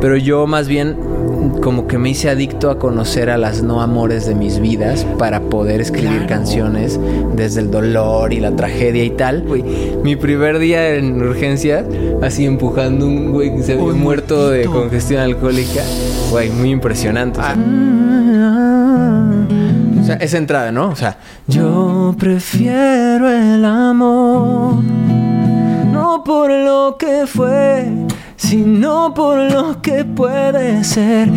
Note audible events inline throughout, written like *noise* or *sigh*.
Pero yo más bien como que me hice adicto a conocer a las no amores de mis vidas para poder escribir canciones desde el dolor y la tragedia y tal. mi primer día en urgencia, así empujando un güey que se había muerto de congestión alcohólica, güey, muy impresionante. Ah. O sea, esa entrada, ¿no? O sea, yo prefiero el amor, no por lo que fue sino por lo que puede ser.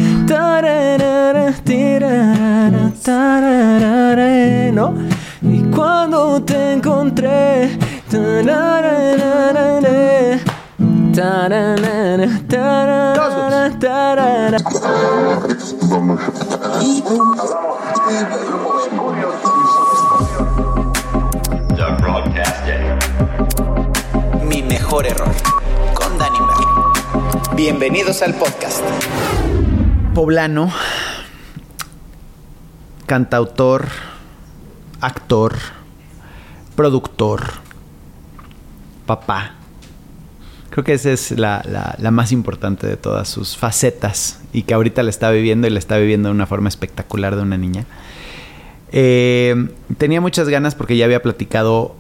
¿no? Y cuando te encontré, Mi mejor error Bienvenidos al podcast. Poblano, cantautor, actor, productor, papá. Creo que esa es la, más importante de todas sus facetas y que ahorita la está viviendo y la está viviendo de una forma espectacular de una niña. Eh, tenía muchas ganas porque ya había platicado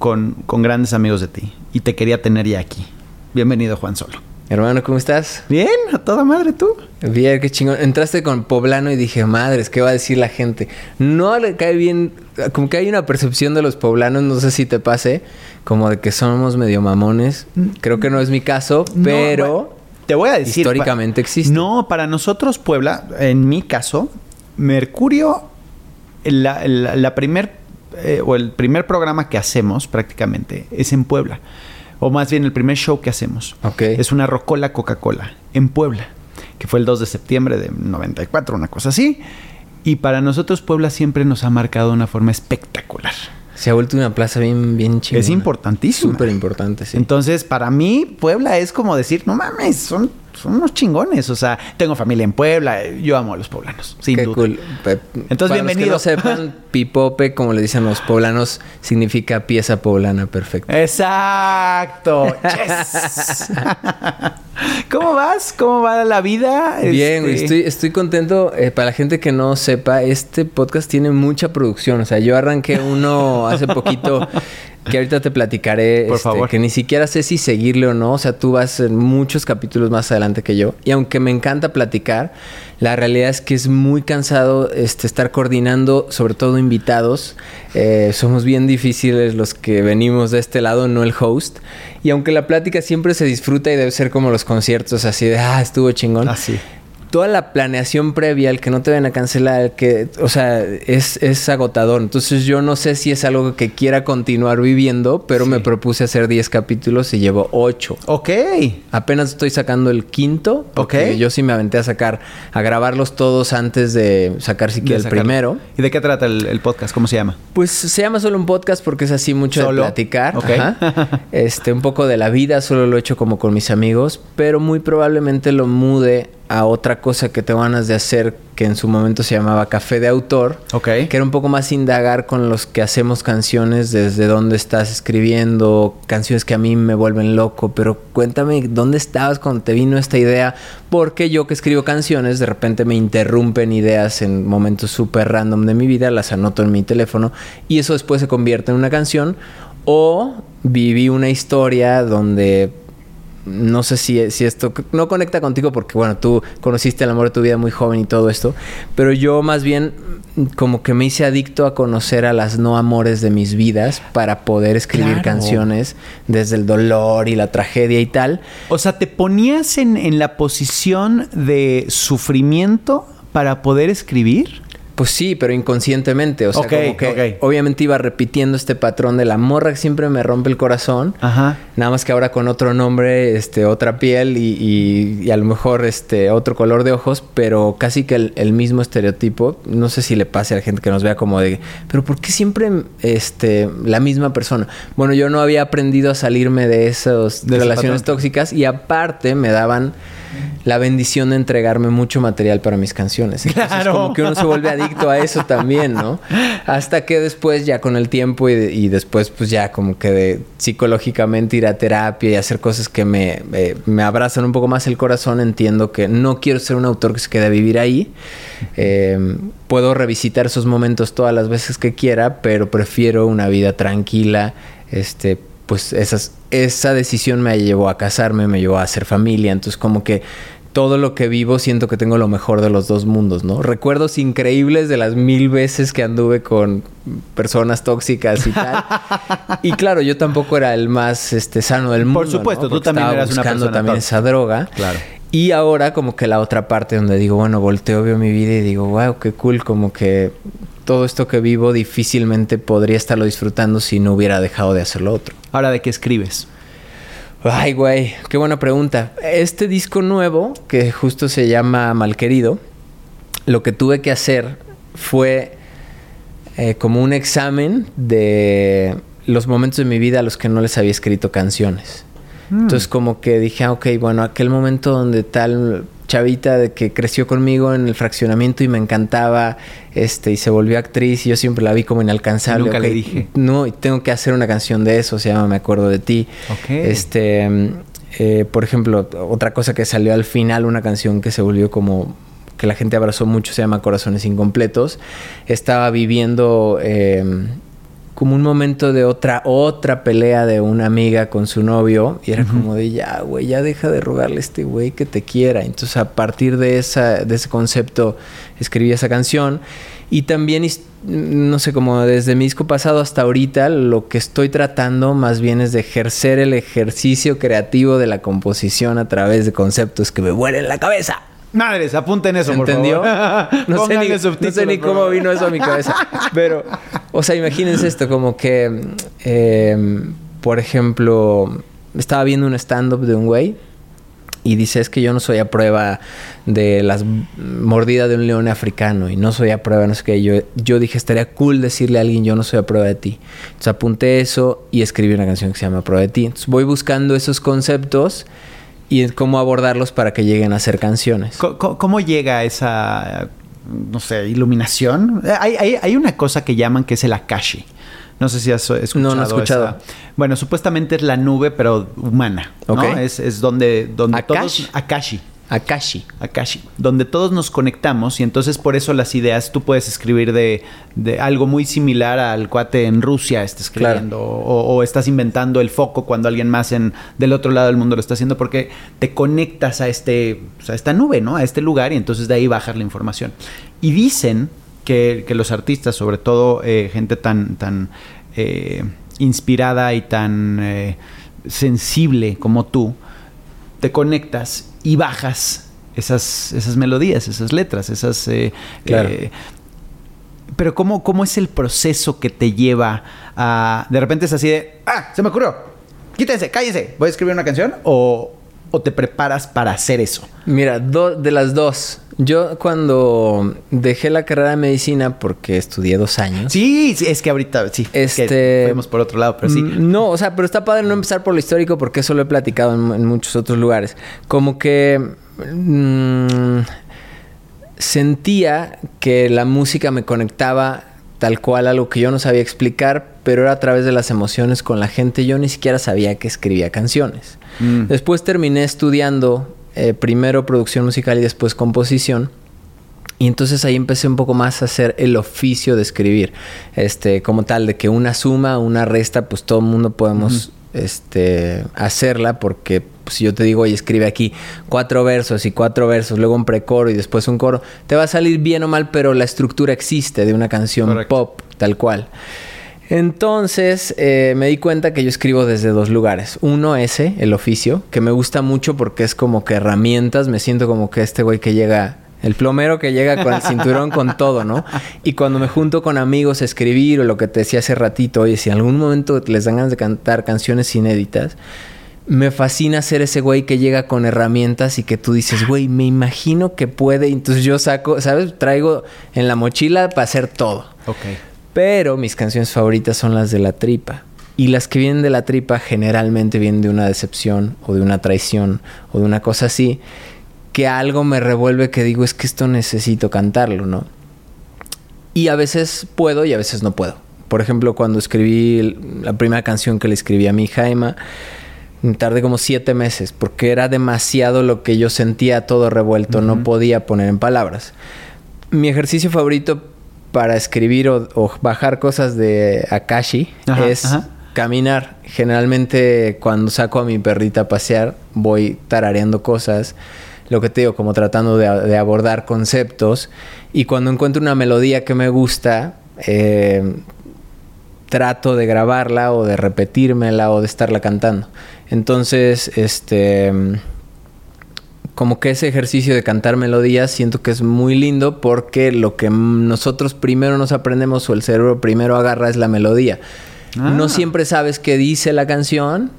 con, con grandes amigos de ti y te quería tener ya aquí. Bienvenido Juan Solo. Hermano, ¿cómo estás? Bien, a toda madre tú. Bien, qué chingón. Entraste con poblano y dije, madres, ¿qué va a decir la gente? No le cae bien, como que hay una percepción de los poblanos, no sé si te pase, como de que somos medio mamones. Creo que no es mi caso, pero... te voy a decir... Históricamente existe. No, para nosotros Puebla, en mi caso, Mercurio, la, primer, eh, o el primer programa que hacemos prácticamente es en Puebla o más bien el primer show que hacemos. Es una Rocola Coca-Cola en Puebla, que fue el 2 de septiembre de 94, una cosa así. Y para nosotros Puebla siempre nos ha marcado de una forma espectacular. Se ha vuelto una plaza bien, bien chingona. Es importantísimo. Súper importante, sí. Entonces, para mí, Puebla es como decir, no mames, son son unos chingones. O sea, tengo familia en Puebla. Yo amo a los poblanos, sin Qué Cool. Entonces, bienvenido. Los que no sepan, *laughs* pipope, como le dicen los poblanos, significa pieza poblana perfecta. Exacto. *laughs* ¿Cómo vas? ¿Cómo va la vida? Bien, este, estoy, estoy contento. Eh, para la gente que no sepa, este podcast tiene mucha producción. O sea, yo arranqué uno hace poquito *laughs* que ahorita te platicaré. Por este, favor. Que ni siquiera sé si seguirle o no. O sea, tú vas en muchos capítulos más adelante que yo. Y aunque me encanta platicar, la realidad es que es muy cansado este, estar coordinando, sobre todo invitados. Eh, somos bien difíciles los que venimos de este lado, no el host. Y aunque la plática siempre se disfruta y debe ser como los conciertos, así de, ah, estuvo chingón. Así. Ah, toda la planeación previa, el que no te vayan a cancelar, que, o sea, es, es, agotador. Entonces yo no sé si es algo que quiera continuar viviendo, pero me propuse hacer 10 capítulos y llevo 8. Ok. Apenas estoy sacando el quinto, porque okay. yo sí me aventé a sacar, a grabarlos todos antes de sacar siquiera el primero. ¿Y de qué trata el, podcast? ¿Cómo se llama? Pues se llama solo un podcast porque es así mucho de platicar. Ok. *laughs* Este, un poco de la vida, solo lo he hecho como con mis amigos, pero muy probablemente lo mude a otra cosa que te ganas de hacer que en su momento se llamaba Café de Autor. Ok. Que era un poco más indagar con los que hacemos canciones, desde dónde estás escribiendo, canciones que a mí me vuelven loco, pero cuéntame dónde estabas cuando te vino esta idea, porque yo que escribo canciones, de repente me interrumpen ideas en momentos súper random de mi vida, las anoto en mi teléfono y eso después se convierte en una canción. O viví una historia donde no sé si, si esto no conecta contigo porque, bueno, tú conociste el amor de tu vida muy joven y todo esto, pero yo más bien como que me hice adicto a conocer a las no amores de mis vidas para poder escribir canciones desde el dolor y la tragedia y tal. O sea, ¿te ponías en, en la posición de sufrimiento para poder escribir? Pues sí, pero inconscientemente. O sea, como que obviamente iba repitiendo este patrón de la morra que siempre me rompe el corazón. Ajá. Nada más que ahora con otro nombre, este, otra piel y, a lo mejor este otro color de ojos, pero casi que el, mismo estereotipo. No sé si le pase a la gente que nos vea como de, pero ¿por qué siempre este, la misma persona? Bueno, yo no había aprendido a salirme de esas relaciones tóxicas y aparte me daban la bendición de entregarme mucho material para mis canciones. Entonces, Claro. como que uno se vuelve adicto a eso también, ¿no? Hasta que después, ya con el tiempo y, de- y después, pues ya como que de, psicológicamente ir a terapia y hacer cosas que me, eh, me abrazan un poco más el corazón, entiendo que no quiero ser un autor que se quede a vivir ahí. Eh, puedo revisitar esos momentos todas las veces que quiera, pero prefiero una vida tranquila. Este, pues esas, esa decisión me llevó a casarme, me llevó a hacer familia. Entonces, como que todo lo que vivo siento que tengo lo mejor de los dos mundos, ¿no? Recuerdos increíbles de las mil veces que anduve con personas tóxicas y tal. y claro, yo tampoco era el más este, sano del mundo. Por supuesto, ¿no? tú también eras una buscando persona también tóxica. esa droga. Claro. Y ahora como que la otra parte donde digo, bueno, volteo, veo mi vida y digo, wow, qué cool, como que todo esto que vivo difícilmente podría estarlo disfrutando si no hubiera dejado de hacer lo otro. Ahora, ¿de qué escribes? Ay, güey, qué buena pregunta. Este disco nuevo, que justo se llama Malquerido, lo que tuve que hacer fue eh, como un examen de los momentos de mi vida a los que no les había escrito canciones. Entonces como que dije, ah, ok, bueno, aquel momento donde tal chavita de que creció conmigo en el fraccionamiento y me encantaba, este, y se volvió actriz y yo siempre la vi como inalcanzable. Nunca le dije. No, y tengo que hacer una canción de eso, se llama Me acuerdo de ti. Este, eh, por ejemplo, otra cosa que salió al final, una canción que se volvió como que la gente abrazó mucho, se llama Corazones Incompletos. Estaba viviendo eh, como un momento de otra, otra pelea de una amiga con su novio. Y era como de ya, güey, ya deja de rogarle a este güey que te quiera. Entonces, a partir de, esa, de ese concepto, escribí esa canción. Y también, no sé, como desde mi disco pasado hasta ahorita, lo que estoy tratando más bien es de ejercer el ejercicio creativo de la composición a través de conceptos que me vuelen la cabeza. Madres, apunten eso, ¿Se por entendió? favor. *laughs* No sé, ni, no sé ni cómo vino eso a mi cabeza. *laughs* Pero, o sea, imagínense esto, como que, eh, por ejemplo, estaba viendo un stand-up de un güey y dice, es que yo no soy a prueba de las mordidas de un león africano y no soy a prueba, no sé qué. Yo, yo dije, estaría cool decirle a alguien, yo no soy a prueba de ti. Entonces apunté eso y escribí una canción que se llama A Prueba de ti. Entonces voy buscando esos conceptos y cómo abordarlos para que lleguen a ser canciones. ¿Cómo llega esa, no sé, iluminación? Hay, hay- hay una cosa que llaman que es el Akashi. No sé si has escuchado. No, no he escuchado. esa. Bueno, supuestamente es la nube, pero humana. ¿no? Ok. Es, es donde, donde Akash. todos. Akashi. Akashi. Akashi, donde todos nos conectamos y entonces por eso las ideas, tú puedes escribir de, de algo muy similar al cuate en Rusia está escribiendo o, o estás inventando el foco cuando alguien más en del otro lado del mundo lo está haciendo porque te conectas a este a esta nube, ¿no? A este lugar y entonces de ahí bajas la información. Y dicen que, que los artistas, sobre todo eh, gente tan tan eh, inspirada y tan eh, sensible como tú, te conectas y bajas esas, esas melodías, esas letras, esas... eh, Claro. eh, pero ¿cómo, ¿cómo es el proceso que te lleva a... De repente es así de... ¡Ah! Se me ocurrió. Quítense, cállense. ¿Voy a escribir una canción? ¿O, o te preparas para hacer eso? Mira, do- de las dos. Yo cuando dejé la carrera de medicina porque estudié dos años. Sí, sí, es que ahorita... Sí, es que Este- fuimos por otro lado, pero sí. Mm, No, o sea, pero está padre no empezar por lo histórico porque eso lo he platicado en, en muchos otros lugares. Como que mm, sentía que la música me conectaba tal cual a algo que yo no sabía explicar, pero era a través de las emociones con la gente. Yo ni siquiera sabía que escribía canciones. Mm. Después terminé estudiando eh, primero producción musical y después composición. Y entonces ahí empecé un poco más a hacer el oficio de escribir. Este, como tal, de que una suma, una resta, pues todo el mundo podemos este, hacerla, porque pues, si yo te digo, oye, escribe aquí cuatro versos y cuatro versos, luego un precoro y después un coro, te va a salir bien o mal, pero la estructura existe de una canción Correcto. pop, tal cual. Entonces eh, me di cuenta que yo escribo desde dos lugares. Uno ese, el oficio, que me gusta mucho porque es como que herramientas. Me siento como que este güey que llega, el plomero que llega con el cinturón con todo, ¿no? Y cuando me junto con amigos a escribir o lo que te decía hace ratito, oye, si en algún momento les dan ganas de cantar canciones inéditas, me fascina ser ese güey que llega con herramientas y que tú dices, güey, me imagino que puede. Entonces yo saco, ¿sabes? Traigo en la mochila para hacer todo. Ok. Pero mis canciones favoritas son las de la tripa. Y las que vienen de la tripa generalmente vienen de una decepción o de una traición o de una cosa así que algo me revuelve que digo, es que esto necesito cantarlo, ¿no? Y a veces puedo y a veces no puedo. Por ejemplo, cuando escribí la primera canción que le escribí a mi hija Emma, tardé como siete meses porque era demasiado lo que yo sentía todo revuelto, no podía poner en palabras. Mi ejercicio favorito para escribir o, bajar cosas de Akashi es caminar. Generalmente cuando saco a mi perrita a pasear voy tarareando cosas lo que te digo, como tratando de, abordar conceptos. Y cuando encuentro una melodía que me gusta, eh, trato de grabarla o de repetírmela o de estarla cantando. Entonces, este como que ese ejercicio de cantar melodías siento que es muy lindo porque lo que nosotros primero nos aprendemos o el cerebro primero agarra es la melodía. No ah. siempre sabes qué dice la canción,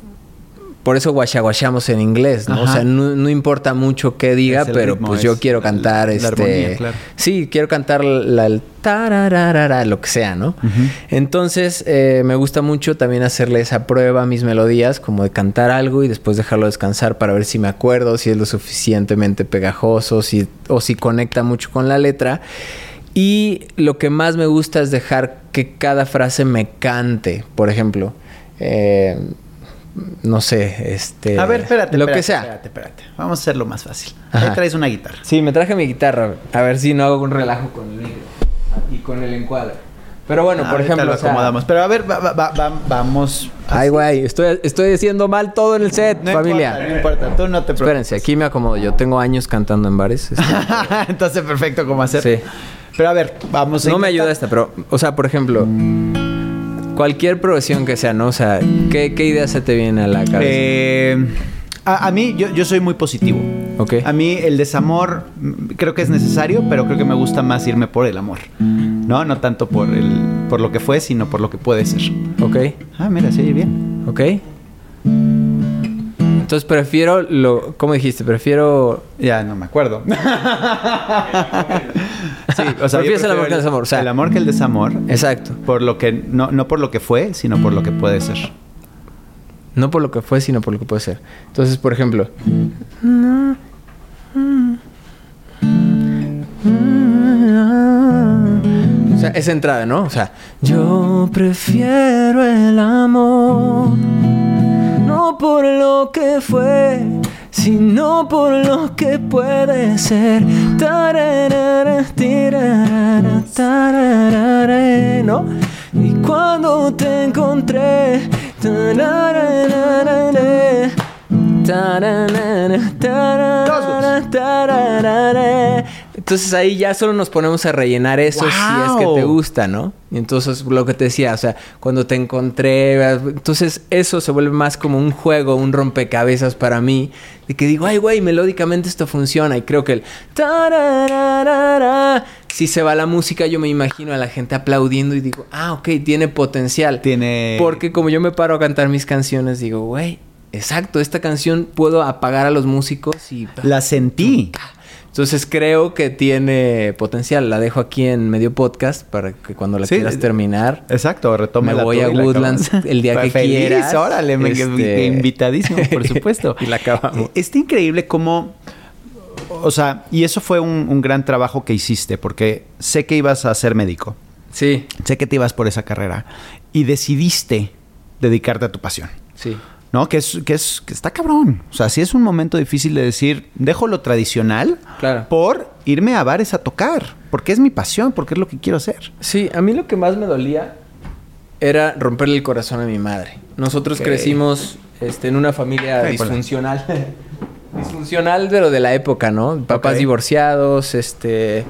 por eso guachaguachamos en inglés, ¿no? O sea, no, importa mucho qué diga, pero pues yo quiero cantar este. Sí, quiero cantar la, el tarararara, lo que sea, ¿no? Entonces, eh, me gusta mucho también hacerle esa prueba a mis melodías, como de cantar algo y después dejarlo descansar para ver si me acuerdo, si es lo suficientemente pegajoso, si, o si conecta mucho con la letra. Y lo que más me gusta es dejar que cada frase me cante, por ejemplo. Eh, no sé, este... A ver, espérate. Lo que sea. Espérate, espérate. Vamos a hacerlo más fácil. Ahí traes una guitarra. Sí, me traje mi guitarra. A ver si no hago un relajo con el micro. Y con el encuadre. Pero bueno, por ejemplo... Lo acomodamos. Pero a ver, vamos... Ay, güey. Estoy, estoy haciendo mal todo en el set, familia. no importa. Tú no te preocupes. Espérense, aquí me acomodo. Yo tengo años cantando en bares. Este. *laughs* Entonces, perfecto cómo hacer. Sí. Pero a ver, vamos a No me ayuda esta, pero... O sea, por ejemplo cualquier profesión que sea, ¿no? O sea, ¿qué, idea se te viene a la cabeza? Eh, a, mí, yo, soy muy positivo. Ok. A mí el desamor mm, creo que es necesario, pero creo que me gusta más irme por el amor. ¿No? No tanto por, el, por lo que fue, sino por lo que puede ser. Ok. Ah, mira, se oye bien. Ok. Entonces prefiero lo. ¿Cómo dijiste? Prefiero. Ya no me acuerdo. *laughs* sí, o sea, Prefieres el amor que el desamor. O sea, el amor que el desamor. Exacto. Por lo que. No, no por lo que fue, sino por lo que puede ser. No por lo que fue, sino por lo que puede ser. Entonces, por ejemplo. O sea, esa entrada, ¿no? O sea, yo prefiero el amor no por lo que fue, sino por lo que puede ser. ¿No? Y cuando te encontré, entonces ahí ya solo nos ponemos a rellenar eso si es que te gusta, ¿no? Y entonces lo que te decía, o sea, cuando te encontré, entonces eso se vuelve más como un juego, un rompecabezas para mí, de que digo, ay, güey, melódicamente esto funciona. Y creo que el si se va la música, yo me imagino a la gente aplaudiendo y digo, ah, ok, tiene potencial. Tiene. Porque como yo me paro a cantar mis canciones, digo, güey, exacto, esta canción puedo apagar a los músicos y. La sentí. Entonces creo que tiene potencial. La dejo aquí en medio podcast para que cuando la quieras terminar. Exacto, retome Me voy a Woodlands el día que feliz, quieras. Órale, me este... *laughs* invitadísimo, por *laughs* supuesto. y la acabamos. Está increíble cómo. O sea, y eso fue un, un gran trabajo que hiciste, porque sé que ibas a ser médico. Sí. Sé que te ibas por esa carrera. Y decidiste dedicarte a tu pasión. Sí. ¿No? Que es, que es, que está cabrón. O sea, sí es un momento difícil de decir, dejo lo tradicional por irme a bares a tocar, porque es mi pasión, porque es lo que quiero hacer. Sí, a mí lo que más me dolía era romperle el corazón a mi madre. Nosotros crecimos este, en una familia disfuncional. *laughs* disfuncional, pero de la época, ¿no? Papás divorciados, este...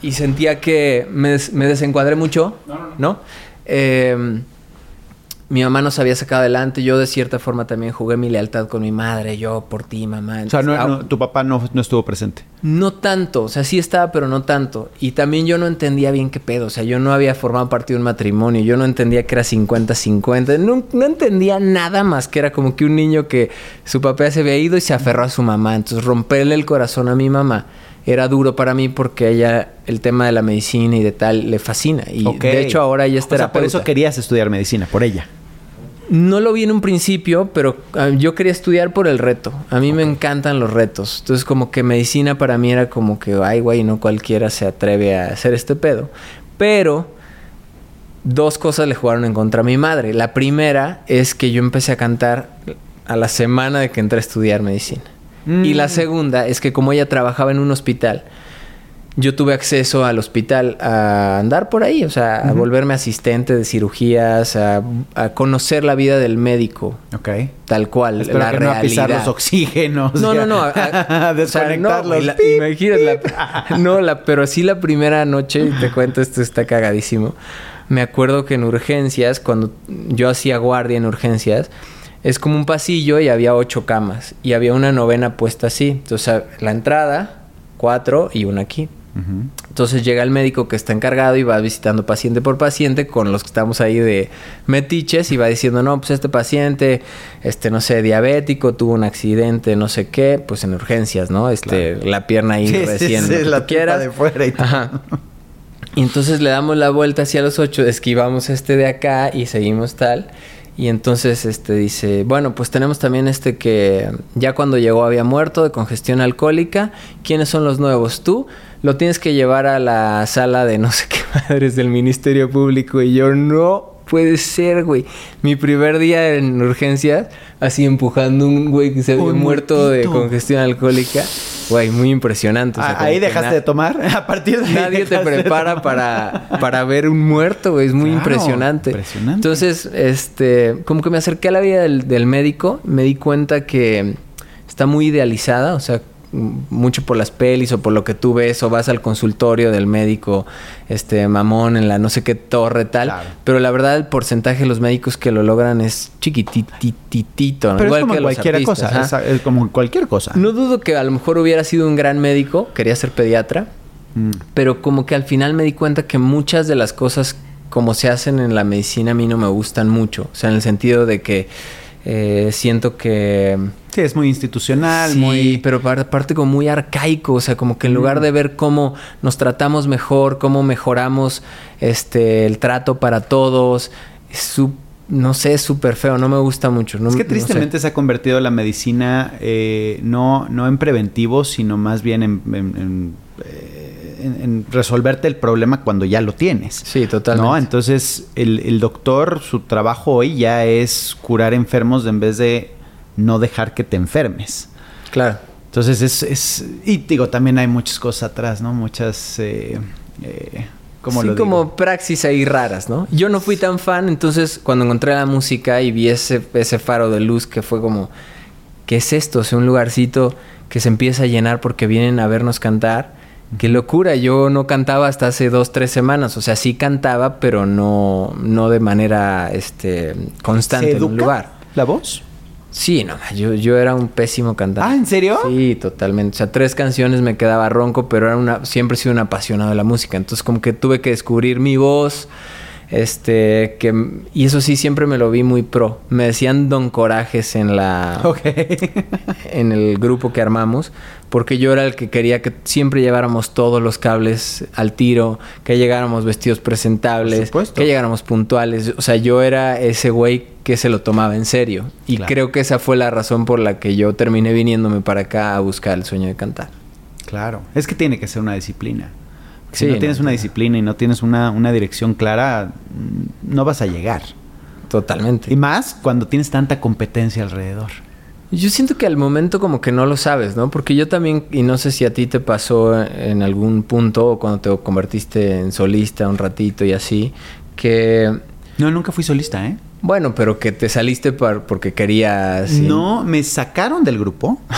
Y sentía que me, me desencuadré mucho, ¿no? Eh, mi mamá nos había sacado adelante. Yo, de cierta forma, también jugué mi lealtad con mi madre. Yo, por ti, mamá. o sea, no, tu papá no, estuvo presente. No tanto. O sea, sí estaba, pero no tanto. Y también yo no entendía bien qué pedo. O sea, yo no había formado parte de un matrimonio. Yo no entendía que era 50-50. No, no entendía nada más que era como que un niño que su papá se había ido y se aferró a su mamá. Entonces, romperle el corazón a mi mamá era duro para mí porque ella el tema de la medicina y de tal le fascina y de hecho ahora ella es terapeuta. por eso querías estudiar medicina, por ella. No lo vi en un principio, pero ah, yo quería estudiar por el reto. A mí me encantan los retos. Entonces, como que medicina para mí era como que, ay, güey, no cualquiera se atreve a hacer este pedo. Pero dos cosas le jugaron en contra a mi madre. La primera es que yo empecé a cantar a la semana de que entré a estudiar medicina. Y la Mm. segunda es que como ella trabajaba en un hospital, yo tuve acceso al hospital a andar por ahí, o sea, a volverme asistente de cirugías, a, a conocer la vida del médico, Ok. tal cual, Espero la que no a pisar realidad. los oxígenos. No, no, no. a- *laughs* a a- o sea, no, desconectarlos. la- Pip. la- *laughs* no, la, pero sí la primera noche, y te cuento, esto está cagadísimo. Me acuerdo que en urgencias, cuando yo hacía guardia en urgencias, es como un pasillo y había ocho camas. Y había una novena puesta así. Entonces, la entrada, cuatro y una aquí. Entonces llega el médico que está encargado y va visitando paciente por paciente con los que estamos ahí de metiches y va diciendo, no, pues este paciente, este, no sé, diabético, tuvo un accidente, no sé qué, pues en urgencias, ¿no? Este, la pierna ahí Sí, recién, sí, la quieras. de fuera y todo. Ajá. Y entonces le damos la vuelta hacia los ocho, esquivamos este de acá y seguimos tal. Y entonces este dice, bueno, pues tenemos también este que ya cuando llegó había muerto de congestión alcohólica. ¿Quiénes son los nuevos? Tú lo tienes que llevar a la sala de no sé qué *laughs* madres del Ministerio Público. Y yo, no puede ser, güey. Mi primer día en urgencias, así empujando un güey que se había muerto de congestión alcohólica. Güey, muy impresionante. o sea, Ah, ahí dejaste de tomar. *laughs* A partir de ahí Nadie te prepara para, para ver un muerto, güey. Es muy Claro, impresionante. impresionante. Entonces, este, como que me acerqué a la vida del, del médico, me di cuenta que está muy idealizada, o sea, mucho por las pelis o por lo que tú ves o vas al consultorio del médico este mamón en la no sé qué torre tal, Claro. pero la verdad el porcentaje de los médicos que lo logran es chiquitititito, ¿no? Pero igual es como que cualquier artistas, cosa. es como cualquier cosa. No dudo que a lo mejor hubiera sido un gran médico, quería ser pediatra, Mm. pero como que al final me di cuenta que muchas de las cosas como se hacen en la medicina a mí no me gustan mucho. O sea, en el sentido de que eh, siento que... Sí, es muy institucional, Sí, muy... pero par- aparte como muy arcaico, o sea, como que en lugar Mm. de ver cómo nos tratamos mejor, cómo mejoramos este el trato para todos, su- no sé, es súper feo, no me gusta mucho. no- Es que no sé. tristemente se ha convertido la medicina eh, no, no en preventivo, sino más bien en, en- en, eh, en- en resolverte el problema cuando ya lo tienes. Sí, totalmente. ¿no? Entonces, el, el doctor, su trabajo hoy ya es curar enfermos en vez de no dejar que te enfermes. Claro. Entonces, es, es- Y digo, también hay muchas cosas atrás, ¿no? Muchas... Eh, eh, ¿Cómo sí, lo digo? como praxis ahí raras, ¿no? Yo no fui tan fan, entonces cuando encontré la música y vi ese, ese faro de luz que fue como, ¿qué es esto? O sea, un lugarcito que se empieza a llenar porque vienen a vernos cantar. Qué locura, yo no cantaba hasta hace dos, tres semanas. O sea, sí cantaba, pero no, no de manera este, constante ¿Se en un lugar. la voz? Sí, no, yo, yo era un pésimo cantante. Ah, ¿en serio? Sí, totalmente. O sea, tres canciones me quedaba ronco, pero era una, siempre he sido un apasionado de la música. Entonces, como que tuve que descubrir mi voz. Este, que, y eso sí, siempre me lo vi muy pro. Me decían Don Corajes en la, *laughs* *laughs* en el grupo que armamos, porque yo era el que quería que siempre lleváramos todos los cables al tiro, que llegáramos vestidos presentables, que llegáramos puntuales. O sea, yo era ese güey que se lo tomaba en serio. Y Claro. creo que esa fue la razón por la que yo terminé viniéndome para acá a buscar el sueño de cantar. Claro, es que tiene que ser una disciplina. Si Sí, no tienes no, una disciplina y no tienes una, una dirección clara, mm, no vas a llegar. Totalmente. Y más cuando tienes tanta competencia alrededor. Yo siento que al momento como que no lo sabes, ¿no? Porque yo también, y no sé si a ti te pasó en algún punto o cuando te convertiste en solista un ratito y así, que, No, nunca fui solista, ¿eh? Bueno, pero que te saliste por- porque querías... sí. No, me sacaron del grupo. *laughs*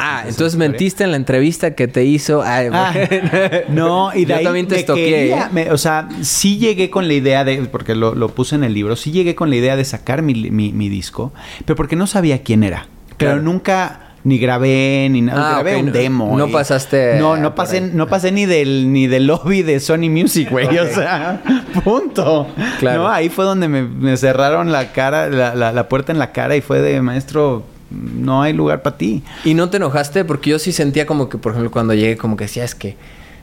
Ah, entonces mentiste en la entrevista que te hizo. Ay, Ah, bueno. *laughs* no, y de Yo ahí también te estoqué, ¿eh? o sea, sí llegué con la idea de, porque lo, lo puse en el libro, sí llegué con la idea de sacar mi, mi- mi disco, pero porque no sabía quién era. Pero Claro. nunca ni grabé ni nada, Ah, grabé ok, un demo. no pasaste No, no pasé, no pasé ni del ni del lobby de Sony Music, güey. O sea, *laughs* punto. Claro. No, ahí fue donde me, me cerraron la cara, la, la- la puerta en la cara y fue de maestro, no hay lugar para ti. ¿Y no te enojaste? Porque yo sí sentía como que, por ejemplo, cuando llegué, como que decía, es que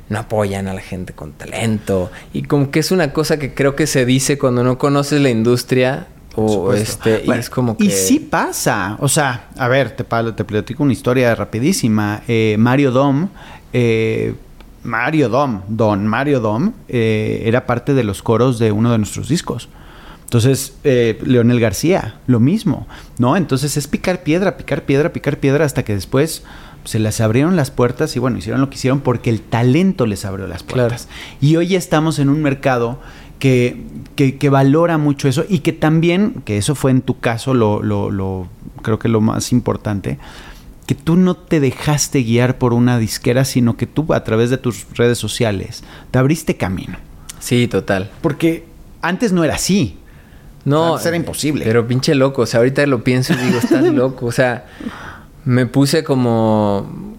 no apoyan a la gente con talento. Y como que es una cosa que creo que se dice cuando no conoces la industria O este, y es como que. Y sí pasa. O sea, a ver, te, te platico una historia rapidísima. Eh, Mario Dom. Eh, Mario Dom, Don Mario Dom, eh, era parte de los coros de uno de nuestros discos. Entonces, Leonel García, lo mismo, ¿no? Entonces es picar piedra, picar piedra, picar piedra hasta que después se les abrieron las puertas y bueno, hicieron lo que hicieron porque el talento les abrió las puertas. Y hoy estamos en un mercado que, que, valora mucho eso y que también, que eso fue en tu caso lo, lo, lo, creo que lo más importante, que tú no te dejaste guiar por una disquera, sino que tú a través de tus redes sociales te abriste camino. Sí, total. Porque antes no era así. No, era imposible. Pero pinche loco, o sea, ahorita lo pienso y digo, estás *laughs* loco, o sea, me puse como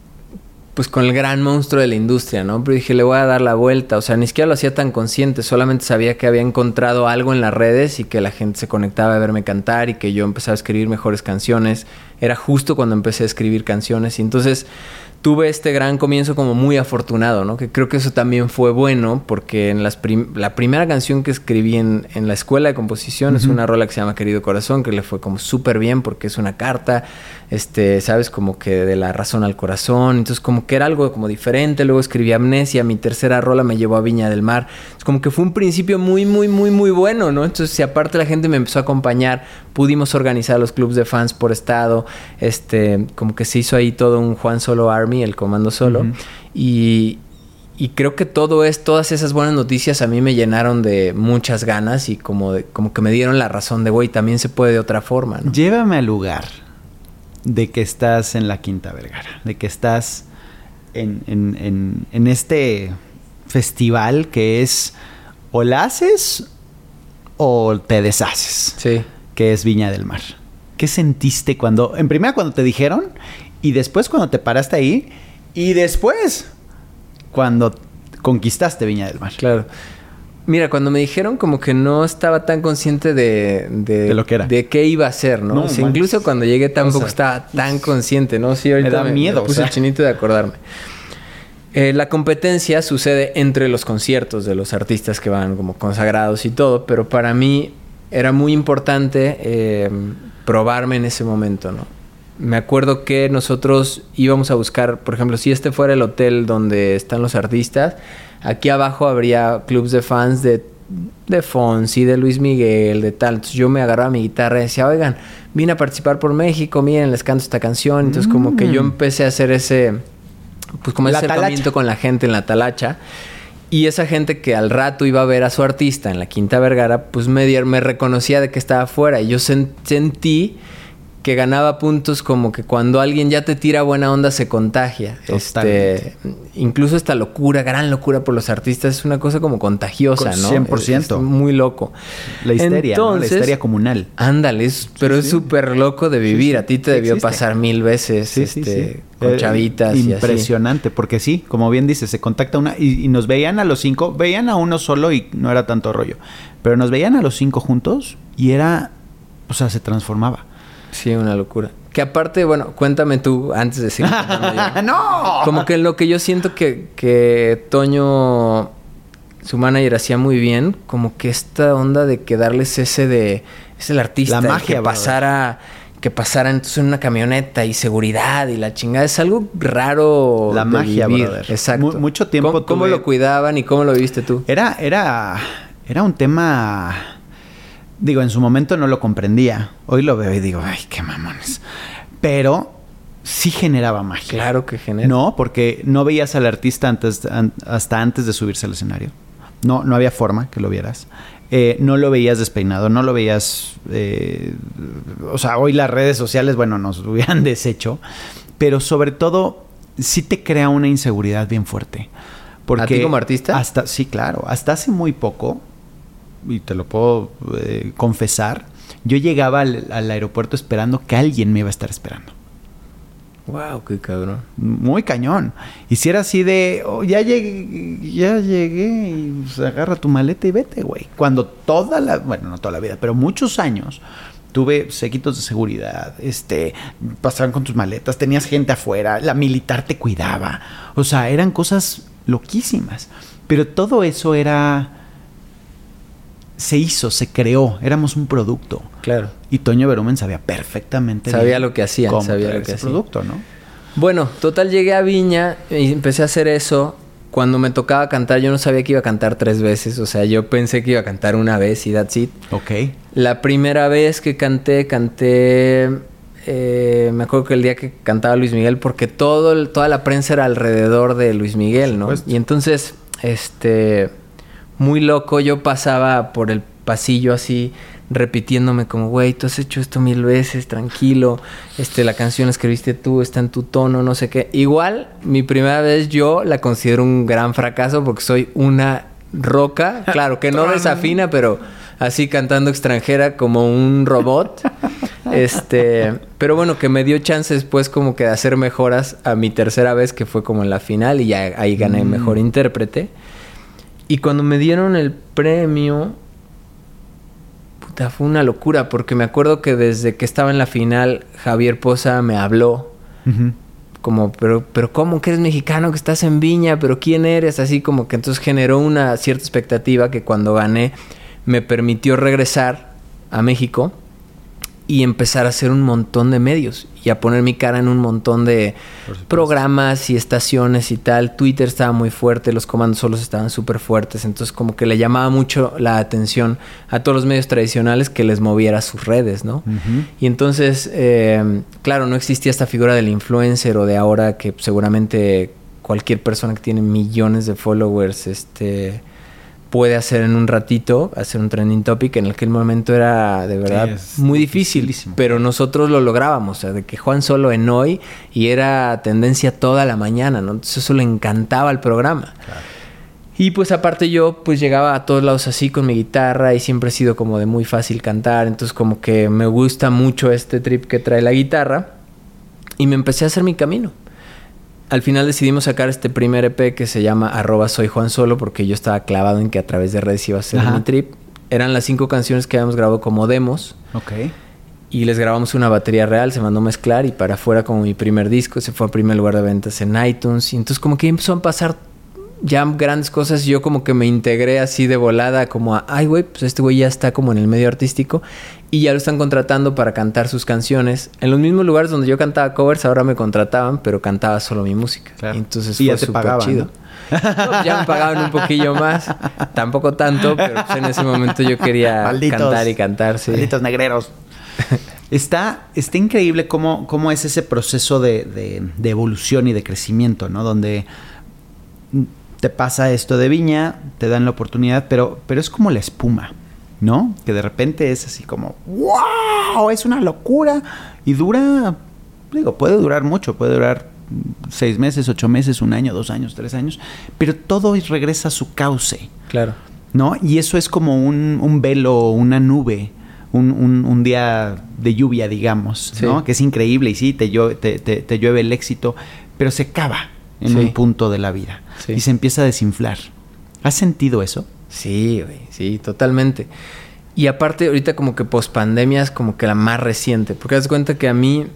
pues con el gran monstruo de la industria, ¿no? Pero dije, le voy a dar la vuelta. O sea, ni siquiera lo hacía tan consciente, solamente sabía que había encontrado algo en las redes y que la gente se conectaba a verme cantar y que yo empezaba a escribir mejores canciones. Era justo cuando empecé a escribir canciones. Y entonces tuve este gran comienzo como muy afortunado, ¿no? Que creo que eso también fue bueno porque en las la primera canción que escribí en, en la escuela de composición es una rola que se llama Querido Corazón, que le fue como súper bien porque es una carta, este, sabes, como que de la razón al corazón, entonces como que era algo como diferente, luego escribí Amnesia, mi tercera rola me llevó a Viña del Mar, es como que fue un principio muy, muy, muy, muy bueno, ¿no? Entonces si aparte la gente me empezó a acompañar, pudimos organizar los clubs de fans por estado, este, como que se hizo ahí todo un Juan Solo Army, el comando solo, y, y creo que todo es, todas esas buenas noticias a mí me llenaron de muchas ganas y como, como que me dieron la razón de, güey, también se puede de otra forma, ¿no? Llévame al lugar de que estás en la Quinta Vergara, de que estás en, en, en, este festival que es o la haces o te deshaces. Sí. Que es Viña del Mar. ¿Qué sentiste cuando, en primera cuando te dijeron y después cuando te paraste ahí y después cuando conquistaste Viña del Mar? Claro. Mira, cuando me dijeron como que no estaba tan consciente de, de, lo que era. De qué iba a ser, ¿no? incluso cuando llegué tampoco estaba tan consciente, ¿no? Sí, ahorita me da miedo. Me puse el chinito de acordarme. Eh, la competencia sucede entre los conciertos de los artistas que van como consagrados y todo, pero para mí era muy importante eh, probarme en ese momento, ¿no? Me acuerdo que nosotros íbamos a buscar, por ejemplo, si este fuera el hotel donde están los artistas, Aquí abajo habría clubs de fans de, de Fonsi, de Luis Miguel, de tal. Entonces yo me agarraba mi guitarra y decía, oigan, vine a participar por México, miren, les canto esta canción. Entonces como que yo mm. empecé a hacer ese, pues como ese acercamiento con la gente en la talacha. Y esa gente que al rato iba a ver a su artista en la Quinta Vergara, pues me, me reconocía de que estaba afuera. Y yo sentí que ganaba puntos como que cuando alguien ya te tira buena onda se contagia. Este, incluso esta locura, gran locura por los artistas es una cosa como contagiosa, ¿no? 100%. muy loco. La histeria, la histeria comunal. Ándale, pero es súper loco de vivir. A ti te debió pasar mil veces este, con eh, chavitas. Impresionante, porque sí, como bien dices, se contacta una y, y nos veían a los cinco, veían a uno solo y no era tanto rollo, pero nos veían a los cinco juntos y era, o sea, se transformaba. Sí, una locura. Que aparte, bueno, cuéntame tú antes de seguir. *laughs* ¡No! Como que lo que yo siento que, que Toño, su manager, hacía muy bien, como que esta onda de que darles ese de. Es el artista. La magia. Que pasara. Que pasara entonces en una camioneta y seguridad y la chingada. Es algo raro. La magia, brother. Exacto. mucho tiempo. ¿Cómo, ¿Cómo, lo cuidaban y cómo lo viviste tú? Era, era, era un tema Digo, en su momento no lo comprendía. Hoy lo veo y digo, ay, qué mamones. Pero sí generaba magia. Claro que genera. No, porque no veías al artista antes, hasta antes de subirse al escenario. No, no había forma que lo vieras. Eh, no lo veías despeinado, no lo veías. Eh, o sea, hoy las redes sociales, bueno, nos *laughs* hubieran deshecho. Pero sobre todo, sí te crea una inseguridad bien fuerte. Porque ¿A ti como artista? Hasta, sí, claro. Hasta hace muy poco, y te lo puedo eh, confesar, yo llegaba al, aeropuerto esperando que alguien me iba a estar esperando. Wow, qué cabrón. Muy cañón. Y si era así de, oh, ya llegué, ya llegué, y pues, agarra tu maleta y vete, güey. Cuando toda la, bueno, no toda la vida, pero muchos años tuve sequitos de seguridad, este, pasaban con tus maletas, tenías gente afuera, la militar te cuidaba. O sea, eran cosas loquísimas. Pero todo eso era se hizo, se creó, éramos un producto. Claro. Y Toño Berumen sabía perfectamente Sabía lo que hacía, sabía lo que ese hacía. producto, ¿no? Bueno, total llegué a Viña y empecé a hacer eso. Cuando me tocaba cantar, yo no sabía que iba a cantar tres veces. O sea, yo pensé que iba a cantar una vez y that's it. Ok. La primera vez que canté, canté. eh, me acuerdo que el día que cantaba Luis Miguel, porque todo toda la prensa era alrededor de Luis Miguel, ¿no? Y entonces, este. Muy loco, yo pasaba por el pasillo así, repitiéndome como, güey, tú has hecho esto mil veces, tranquilo. Este, la canción la escribiste tú, está en tu tono, no sé qué. Igual, mi primera vez yo la considero un gran fracaso porque soy una roca. Claro, que no *laughs* desafina, pero así cantando extranjera como un robot. *laughs* Este, pero bueno, que me dio chance después como que de hacer mejoras a mi tercera vez, que fue como en la final, y ya ahí gané Mm. mejor intérprete. Y cuando me dieron el premio, puta, fue una locura, porque me acuerdo que desde que estaba en la final, Javier Poza me habló. Como, pero, pero ¿cómo que eres mexicano, que estás en Viña, pero quién eres? Así como que entonces generó una cierta expectativa que cuando gané me permitió regresar a México y empezar a hacer un montón de medios y a poner mi cara en un montón de programas y estaciones y tal. Twitter estaba muy fuerte, los comandos solos estaban súper fuertes, entonces como que le llamaba mucho la atención a todos los medios tradicionales que les moviera sus redes, ¿no? Y entonces, eh, claro, no existía esta figura del influencer o de ahora que seguramente cualquier persona que tiene millones de followers este, puede hacer en un ratito, hacer un trending topic. En aquel momento era de verdad muy difícil, pero nosotros lo lográbamos. O sea, de que Juan solo en hoy y era tendencia toda la mañana, ¿no? Entonces eso le encantaba al programa. Y pues aparte yo pues llegaba a todos lados así con mi guitarra y siempre he sido como de muy fácil cantar, entonces como que me gusta mucho este trip que trae la guitarra y me empecé a hacer mi camino. Al final decidimos sacar este primer EP que se llama arroba soy Juan Solo porque yo estaba clavado en que a través de redes iba a ser mi trip. Eran las cinco canciones que habíamos grabado como demos Ok. y les grabamos una batería real, se mandó a mezclar y para afuera como mi primer disco, se fue a primer lugar de ventas en iTunes y entonces como que empezó a pasar ya grandes cosas yo como que me integré así de volada como a, ay güey, pues este güey ya está como en el medio artístico y ya lo están contratando para cantar sus canciones. En los mismos lugares donde yo cantaba covers ahora me contrataban, pero cantaba solo mi música. Claro. Entonces Y fue súper chido. ¿no? No, ya me pagaban un poquillo más, tampoco tanto, pero pues en ese momento yo quería Malditos. cantar y cantar, sí. Malditos negreros. Está, está increíble cómo, cómo es ese proceso de, de- de evolución y de crecimiento, ¿no? Donde te pasa esto de viña, te dan la oportunidad, pero, pero es como la espuma, ¿no? Que de repente es así como, ¡wow! Es una locura. Y dura, digo, puede durar mucho, puede durar seis meses, ocho meses, un año, dos años, tres años, pero todo regresa a su cauce. Claro. ¿no? Y eso es como un, un velo, una nube, un, un- un día de lluvia, digamos, Sí. ¿no? Que es increíble y sí, te, te, te- te llueve el éxito, pero se cava en Sí. un punto de la vida Sí. y se empieza a desinflar. ¿Has sentido eso? Sí, güey, sí, totalmente. Y aparte, ahorita como que post pandemia es como que la más reciente. Porque das cuenta que a mí,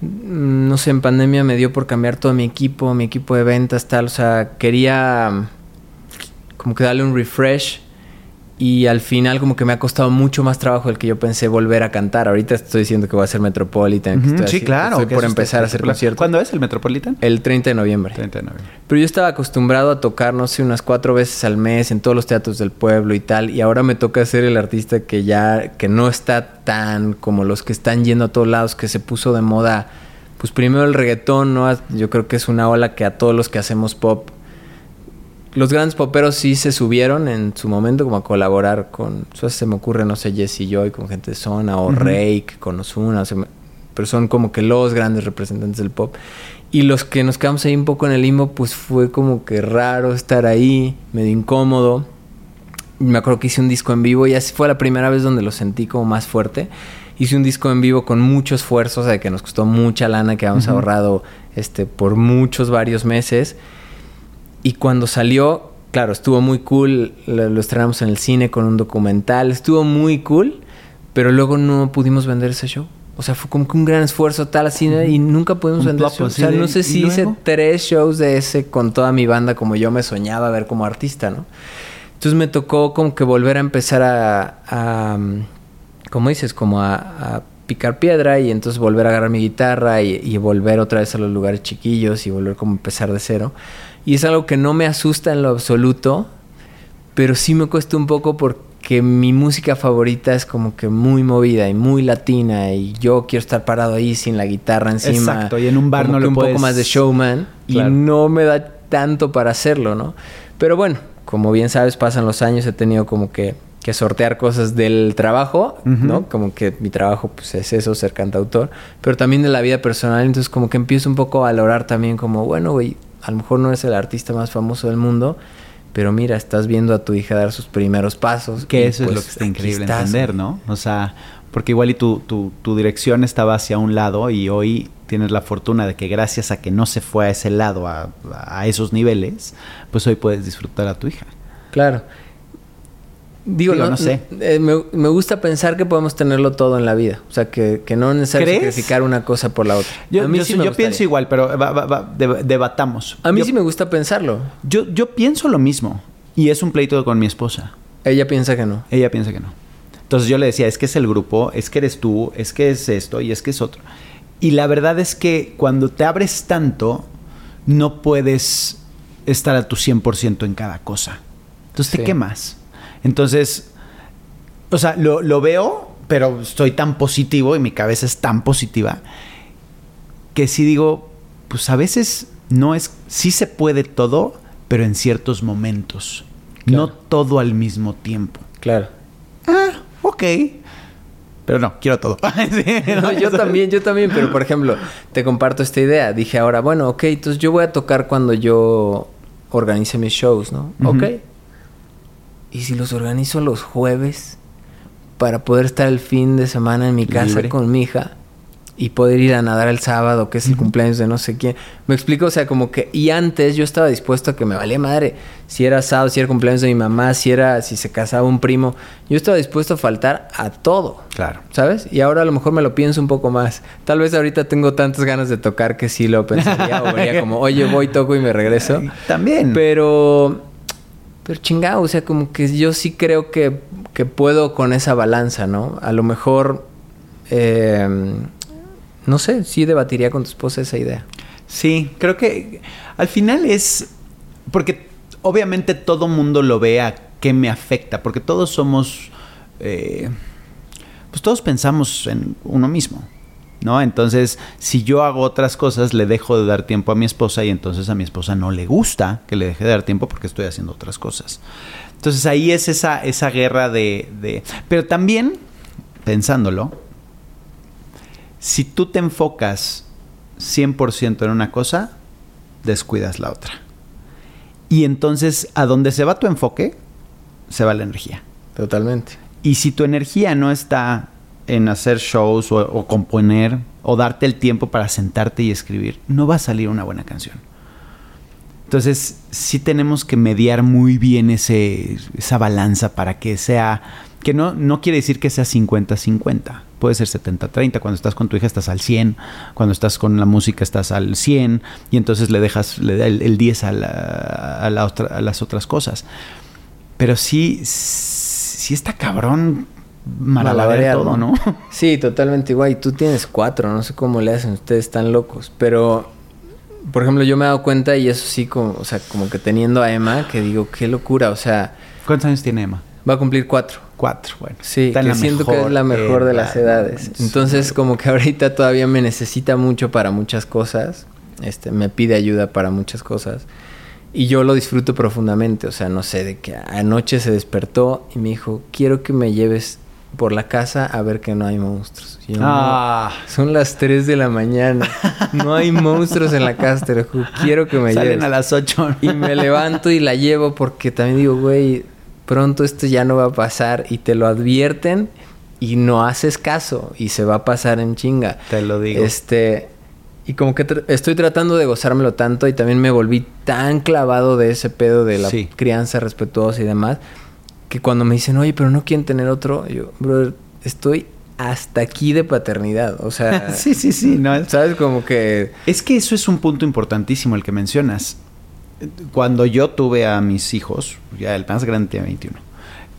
mm, no sé, en pandemia me dio por cambiar todo mi equipo, mi equipo de ventas, tal. O sea, quería mm, como que darle un refresh. Y al final como que me ha costado mucho más trabajo del que yo pensé volver a cantar. Ahorita estoy diciendo que voy a hacer Metropolitan. que estoy sí, así- claro. Estoy por empezar a hacer conciertos. ¿Cuándo es el Metropolitan? El 30 de noviembre. 30 de noviembre. Pero yo estaba acostumbrado a tocar, no sé, unas cuatro veces al mes en todos los teatros del pueblo y tal. Y ahora me toca ser el artista que ya, que no está tan como los que están yendo a todos lados, que se puso de moda. Pues primero el reggaetón, ¿no? Yo creo que es una ola que a todos los que hacemos pop. Los grandes poperos sí se subieron en su momento como a colaborar con... Se me ocurre, no sé, Jesse Joy con gente de Zona o. Rake con Ozuna. o sea, pero son como que los grandes representantes del pop. Y los que nos quedamos ahí un poco en el limbo, pues fue como que raro estar ahí, medio incómodo. Me acuerdo que hice un disco en vivo y así fue la primera vez donde lo sentí como más fuerte. Hice un disco en vivo con mucho esfuerzo, o sea, que nos costó mucha lana, que habíamos ahorrado este, por muchos, varios meses. Y cuando salió, claro, estuvo muy cool. Lo, lo estrenamos en el cine con un documental. Estuvo muy cool, pero luego no pudimos vender ese show. O sea, fue como que un gran esfuerzo tal así y nunca pudimos vender plop show. O sea, no sé ¿y si hice tres shows de ese con toda mi banda como yo me soñaba ver como artista, ¿no? Entonces me tocó como que volver a empezar a, a como dices, como a, a, picar piedra y entonces volver a agarrar mi guitarra y, y, volver otra vez a los lugares chiquillos y volver como a empezar de cero. Y es algo que no me asusta en lo absoluto, pero sí me cuesta un poco porque mi música favorita es como que muy movida y muy latina y yo quiero estar parado ahí sin la guitarra encima. Exacto, y en un bar como no que lo un puedes... poco más de showman Claro. y no me da tanto para hacerlo, ¿no? Pero bueno, como bien sabes, pasan los años, he tenido como que, que sortear cosas del trabajo. ¿no? Como que mi trabajo pues es eso, ser cantautor, pero también de la vida personal, entonces como que empiezo un poco a valorar también como, bueno, güey, a lo mejor no eres el artista más famoso del mundo, pero mira, estás viendo a tu hija dar sus primeros pasos. Que eso es pues, lo que está increíble estás, entender. ¿no? O sea, porque igual y tu, tu, tu dirección estaba hacia un lado y hoy tienes la fortuna de que gracias a que no se fue a ese lado, a, a esos niveles, pues hoy puedes disfrutar a tu hija. Claro. Digo, Digo, no, no sé. eh, me, me gusta pensar que podemos tenerlo todo en la vida. O sea, que, que no es necesario ¿Crees? sacrificar una cosa por la otra. Yo, a mí yo sí sé- me yo gustaría. pienso igual, pero va- va- va, deb- debatamos. A mí yo, sí me gusta pensarlo. yo, yo pienso lo mismo y es un pleito con mi esposa. Ella piensa que no. Ella piensa que no. Entonces yo le decía, es que es el grupo, es que eres tú, es que es esto y es que es otro. Y la verdad es que cuando te abres tanto, no puedes estar a tu 100% en cada cosa. Entonces te quemas. Entonces, o sea, lo, lo veo, pero estoy tan positivo y mi cabeza es tan positiva que sí digo, pues a veces no es, sí se puede todo, pero en ciertos momentos. No todo al mismo tiempo. Claro. Ah, ok. Pero no, quiero todo. *laughs* Sí, *laughs* No, yo también, yo también, pero por ejemplo, te comparto esta idea. Dije ahora, bueno, ok, entonces yo voy a tocar cuando yo organice mis shows, ¿no? Ujú. Ok. ¿Y si los organizo los jueves para poder estar el fin de semana en mi casa Libre. con mi hija y poder ir a nadar el sábado, que es el cumpleaños de no sé quién? Me explico, o sea, como que y antes yo estaba dispuesto a que me valía madre si era sábado, si era cumpleaños de mi mamá, si era si se casaba un primo, yo estaba dispuesto a faltar a todo. Claro. ¿Sabes? Y ahora a lo mejor me lo pienso un poco más. Tal vez ahorita tengo tantas ganas de tocar que sí lo pensaría o vería como, oye, voy, toco y me regreso. *laughs* También. Pero, pero chingado, o sea, como que yo sí creo que, que puedo con esa balanza, ¿no? A lo mejor, eh, no sé, sí debatiría con tu esposa esa idea. Sí, creo que al final es porque obviamente todo mundo lo ve a qué me afecta, porque todos somos, eh, pues todos pensamos en uno mismo, ¿no? Entonces, si yo hago otras cosas, le dejo de dar tiempo a mi esposa y entonces a mi esposa no le gusta que le deje de dar tiempo porque estoy haciendo otras cosas. Entonces ahí es esa, esa guerra de, de... Pero también, pensándolo, si tú te enfocas 100% en una cosa, descuidas la otra. Y entonces, a donde se va tu enfoque, se va la energía. Totalmente. Y si tu energía no está en hacer shows o, componer o darte el tiempo para sentarte y escribir, no va a salir una buena canción. Entonces, sí tenemos que mediar muy bien ese, esa balanza para que sea, que no, no quiere decir que sea 50-50, puede ser 70-30, cuando estás con tu hija estás al 100, cuando estás con la música estás al 100 y entonces le dejas le da el, el 10 a, a las otras cosas. Pero sí, sí está cabrón malabarear todo, ¿no? *laughs* Sí, totalmente igual. Y tú tienes cuatro, no sé cómo le hacen, ustedes están locos. Pero, por ejemplo, yo me he dado cuenta, y eso sí, como, o sea, como que teniendo a Emma, que digo, qué locura, o sea, ¿Cuántos años tiene Emma? va a cumplir cuatro. Cuatro, bueno. Sí, que siento que es la mejor de las edad, edades. Entonces, como que *laughs* ahorita todavía me necesita mucho para muchas cosas. Este, me pide ayuda para muchas cosas. Y yo lo disfruto profundamente. O sea, no sé, de que anoche se despertó y me dijo, quiero que me lleves por la casa a ver que no hay monstruos. Y yo, "No, Ah, son las 3 de la mañana. No hay monstruos en la casa, te lo juro. Quiero que me salen lleves. a las ocho. Y me levanto y la llevo porque también digo, güey, pronto esto ya no va a pasar y te lo advierten y no haces caso y se va a pasar en chinga. Te lo digo. Este, y como que estoy tratando de gozármelo tanto y también me volví tan clavado de ese pedo de la Sí. crianza respetuosa y demás, que cuando me dicen, oye, pero no quieren tener otro, yo, brother, estoy hasta aquí de paternidad. O sea, *laughs* sí, sí, sí. No, es, ¿sabes? Como que... es que eso es un punto importantísimo el que mencionas. cuando yo tuve a mis hijos, ya el más grande tiene 21,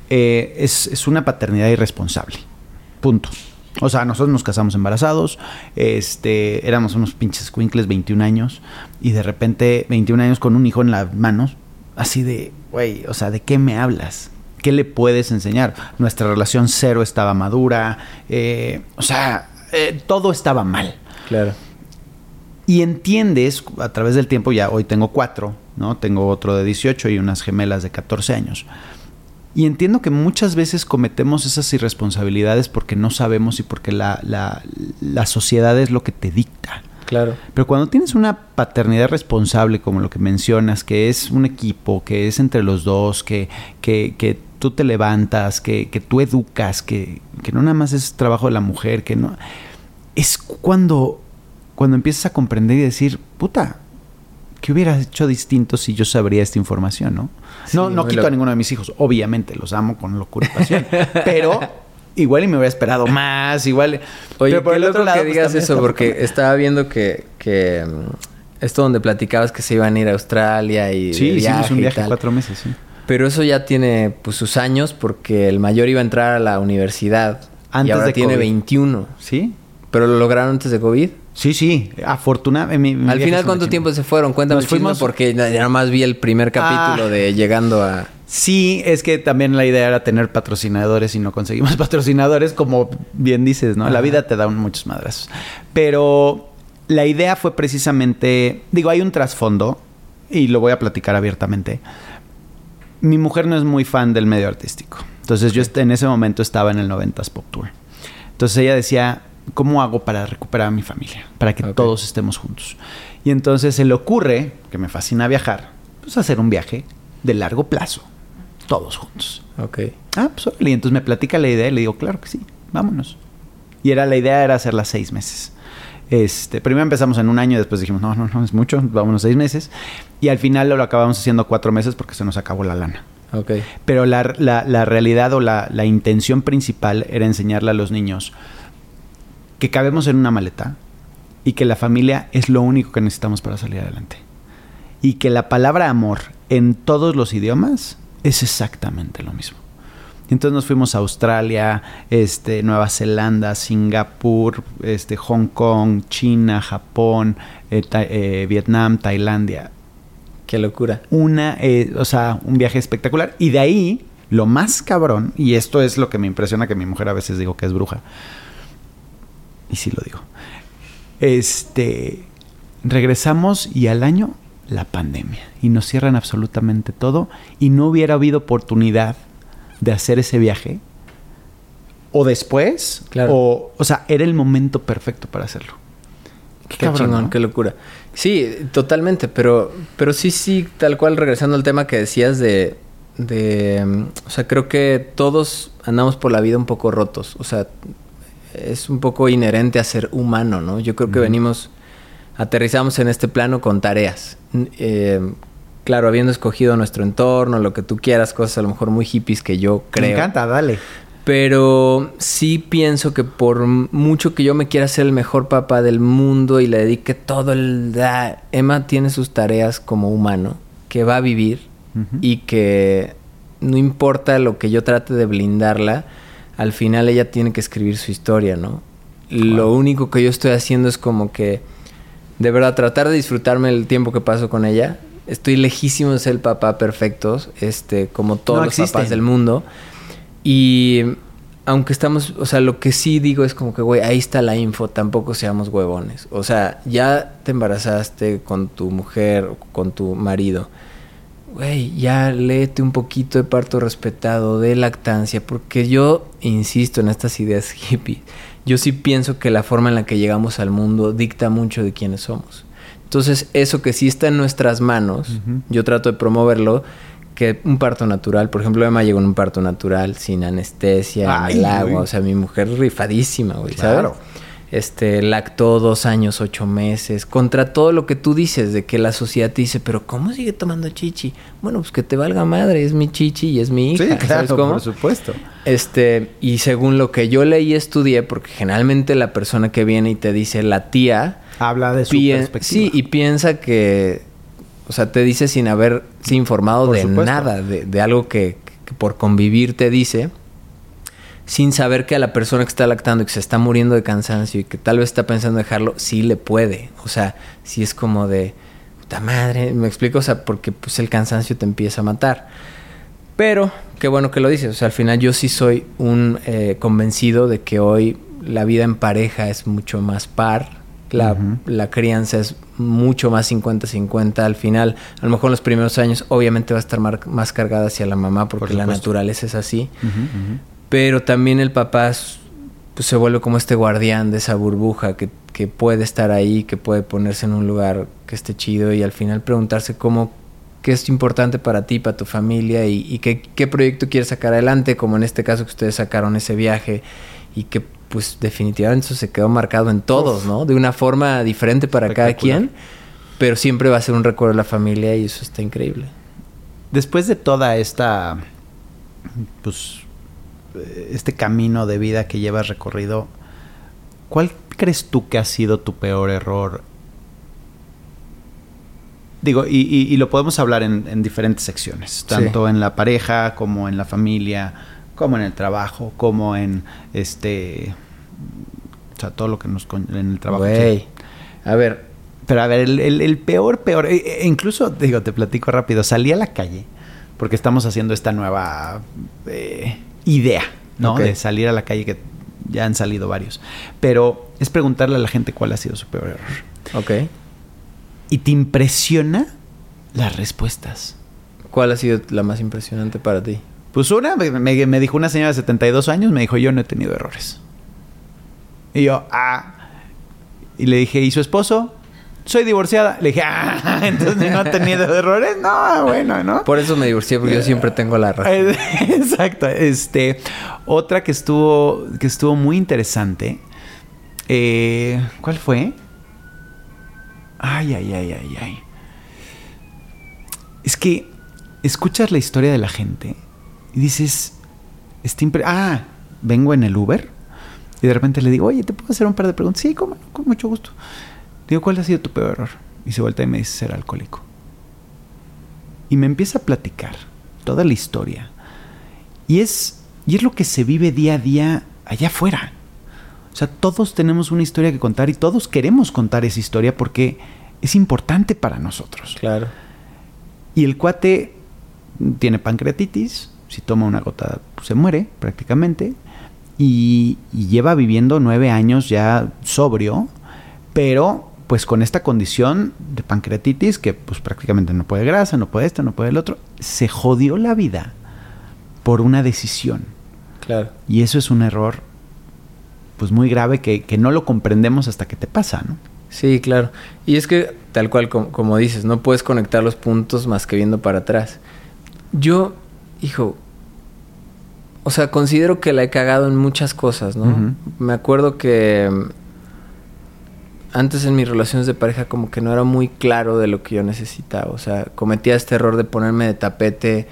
eh, es, es una paternidad irresponsable. Punto. O sea, nosotros nos casamos embarazados, este, éramos unos pinches cuincles, 21 años, y de repente 21 años con un hijo en las manos, así de, güey, o sea, ¿de qué me hablas? ¿Qué le puedes enseñar? Nuestra relación cero estaba madura, eh, o sea, eh, todo estaba mal. Claro. Y entiendes a través del tiempo, ya hoy tengo cuatro, ¿no? Tengo otro de 18 y unas gemelas de 14 años. Y entiendo que muchas veces cometemos esas irresponsabilidades porque no sabemos y porque la, la, la sociedad es lo que te dicta. Claro. Pero cuando tienes una paternidad responsable, como lo que mencionas, que es un equipo, que es entre los dos, que, que, que tú te levantas, que, que tú educas, que, que, no nada más es trabajo de la mujer, que no. Es cuando, cuando empiezas a comprender y decir, puta, ¿qué hubieras hecho distinto si yo sabría esta información, no? Sí, no, no quito a ninguno de mis hijos, obviamente, los amo con locura y pasión, *laughs* pero igual y me hubiera esperado más, igual. Oye, pero por qué el otro lado, que pues, digas eso, porque estaba viendo que, que mm, esto donde platicabas que se iban a ir a Australia y Sí, de hicimos un viaje tal. cuatro meses, sí. Pero eso ya tiene pues sus años porque el mayor iba a entrar a la universidad Antes y ahora de tiene COVID. 21. ¿Sí? Pero lo lograron antes de COVID. Sí, sí, afortunadamente. Al final, ¿cuánto tiempo se fueron? Cuéntame Nos fuimos- porque ya nada más vi el primer capítulo Ah. de llegando a... Sí, es que también la idea era tener patrocinadores y no conseguimos *laughs* patrocinadores, como bien dices, ¿no? La vida te da muchos madrazos. Pero la idea fue precisamente, digo, hay un trasfondo y lo voy a platicar abiertamente. Mi mujer no es muy fan del medio artístico. Entonces yo en ese momento estaba en el 90s Pop Tour. Entonces ella decía, ¿cómo hago para recuperar a mi familia? Para que todos estemos juntos. Y entonces se le ocurre, que me fascina viajar, pues hacer un viaje de largo plazo, todos juntos. Ok. Ah, pues. Y entonces me platica la idea y le digo, claro que sí, vámonos. Y era la idea era hacerla seis meses. Este, primero empezamos en un año, después dijimos, no, no, no, es mucho, vámonos seis meses. Y al final lo acabamos haciendo cuatro meses porque se nos acabó la lana. Pero la, la- la realidad o la, la intención principal era enseñarle a los niños que cabemos en una maleta y que la familia es lo único que necesitamos para salir adelante. Y que la palabra amor en todos los idiomas es exactamente lo mismo. Entonces nos fuimos a Australia, este, Nueva Zelanda, Singapur, este, Hong Kong, China, Japón, eh, Ta- eh, Vietnam, Tailandia Qué locura. una, eh, o sea, un viaje espectacular. Y de ahí, lo más cabrón, y esto es lo que me impresiona que mi mujer a veces digo que es bruja. Y sí lo digo. Este, regresamos y al año la pandemia. Y nos cierran absolutamente todo. Y no hubiera habido oportunidad de hacer ese viaje. O después. Claro. O, o sea, era el momento perfecto para hacerlo. Qué, cabrón, chingón, ¿no? qué locura. Sí, totalmente, pero, pero sí, sí, tal cual, regresando al tema que decías de, de, mm, o sea, creo que todos andamos por la vida un poco rotos, o sea, es un poco inherente a ser humano, ¿no? Yo creo que venimos, aterrizamos en este plano con tareas. Eh, claro, habiendo escogido nuestro entorno, lo que tú quieras, cosas a lo mejor muy hippies que yo creo. Me encanta, dale. Pero sí pienso que por mucho que yo me quiera ser el mejor papá del mundo y le dedique todo el... da- Emma tiene sus tareas como humano, que va a vivir y que no importa lo que yo trate de blindarla, al final ella tiene que escribir su historia, ¿no? Lo único que yo estoy haciendo es como que, de verdad, tratar de disfrutarme el tiempo que paso con ella. Estoy lejísimo de ser el papá perfecto, este, como todos No los papás del mundo. Y aunque estamos, o sea, lo que sí digo es como que, güey, ahí está la info, tampoco seamos huevones. O sea, ya te embarazaste con tu mujer con tu marido. Güey, ya léete un poquito de parto respetado, de lactancia, porque yo insisto en estas ideas hippie. Yo sí pienso que la forma en la que llegamos al mundo dicta mucho de quiénes somos. Entonces, eso que sí está en nuestras manos, yo trato de promoverlo, que un parto natural, por ejemplo, Emma llegó en un parto natural, sin anestesia, Ay, en el agua, güey. o sea, mi mujer rifadísima, güey, Claro. ¿sabes? Este, lactó dos años, ocho meses, contra todo lo que tú dices, de que la sociedad te dice, pero ¿cómo sigue tomando chichi? Bueno, pues que te valga madre, es mi chichi y es mi hija, Sí, ¿sabes claro, cómo? por supuesto. Este, y según lo que yo leí y estudié, porque generalmente la persona que viene y te dice la tía, Habla de su pien- perspectiva. sí, y piensa que O sea, te dice sin haber informado de nada, de, de algo que, que, por convivir te dice, sin saber que a la persona que está lactando y que se está muriendo de cansancio y que tal vez está pensando dejarlo, sí le puede. O sea, sí es como de, puta madre, me explico, o sea, porque pues el cansancio te empieza a matar. Pero, qué bueno que lo dices, o sea, al final yo sí soy un eh, convencido de que hoy la vida en pareja es mucho más par, la, la crianza es mucho más 50-50 al final. A lo mejor en los primeros años obviamente va a estar más cargada hacia la mamá porque la naturaleza es así. Pero también el papá pues, se vuelve como este guardián de esa burbuja que, que, puede estar ahí, que puede ponerse en un lugar que esté chido y al final preguntarse cómo, qué es importante para ti, para tu familia y, y qué, qué proyecto quieres sacar adelante, como en este caso que ustedes sacaron ese viaje y que pues definitivamente eso se quedó marcado en todos, ¿no? De una forma diferente para cada quien, pero siempre va a ser un recuerdo de la familia y eso está increíble. Después de toda esta, pues, este camino de vida que llevas recorrido, ¿cuál crees tú que ha sido tu peor error? Digo, y, y, y lo podemos hablar en, en diferentes secciones, tanto sí. en la pareja como en la familia, como en el trabajo, como en este. O sea, todo lo que nos. En el trabajo. Güey. A ver. Pero a ver, el, el, el peor, peor. E, e incluso, digo, te platico rápido. Salí a la calle porque estamos haciendo esta nueva eh, idea, ¿no? Okay. De salir a la calle, que ya han salido varios. Pero es preguntarle a la gente cuál ha sido su peor error. Ok. Y te impresiona las respuestas. ¿Cuál ha sido la más impresionante para ti? Pues una, me, me, dijo una señora de 72 años, me dijo, yo no he tenido errores. Y yo, ah. Y le dije, ¿y su esposo? Soy divorciada. Le dije, *laughs* ah, entonces no ha tenido errores. No, bueno, ¿no? Por eso me divorcié, porque yo siempre tengo la razón. *laughs* Exacto. Este, otra que estuvo, que estuvo muy interesante. Eh, ¿Cuál fue? Ay, ay, ay, ay, ay. Es que escuchas la historia de la gente y dices, está ah, vengo en el Uber y de repente le digo, oye, ¿te puedo hacer un par de preguntas? Sí, con, con mucho gusto. Digo, ¿cuál ha sido tu peor error? Y se vuelve y me dice ser alcohólico. Y me empieza a platicar toda la historia. Y es, y es lo que se vive día a día allá afuera. O sea, todos tenemos una historia que contar y todos queremos contar esa historia porque es importante para nosotros. Claro. Y el cuate tiene pancreatitis, si toma una gota pues, se muere prácticamente y, y, lleva viviendo nueve años ya sobrio, pero pues con esta condición de pancreatitis que pues prácticamente no puede grasa, no puede esto, no puede el otro, se jodió la vida por una decisión. Claro. Y eso es un error pues muy grave que, que no lo comprendemos hasta que te pasa, ¿no? Sí, claro. Y es que tal cual como, como dices, no puedes conectar los puntos más que viendo para atrás. Yo hijo, o sea, considero que la he cagado en muchas cosas, ¿no? Uh -huh. Me acuerdo que mm, antes en mis relaciones de pareja como que no era muy claro de lo que yo necesitaba, o sea, cometía este error de ponerme de tapete,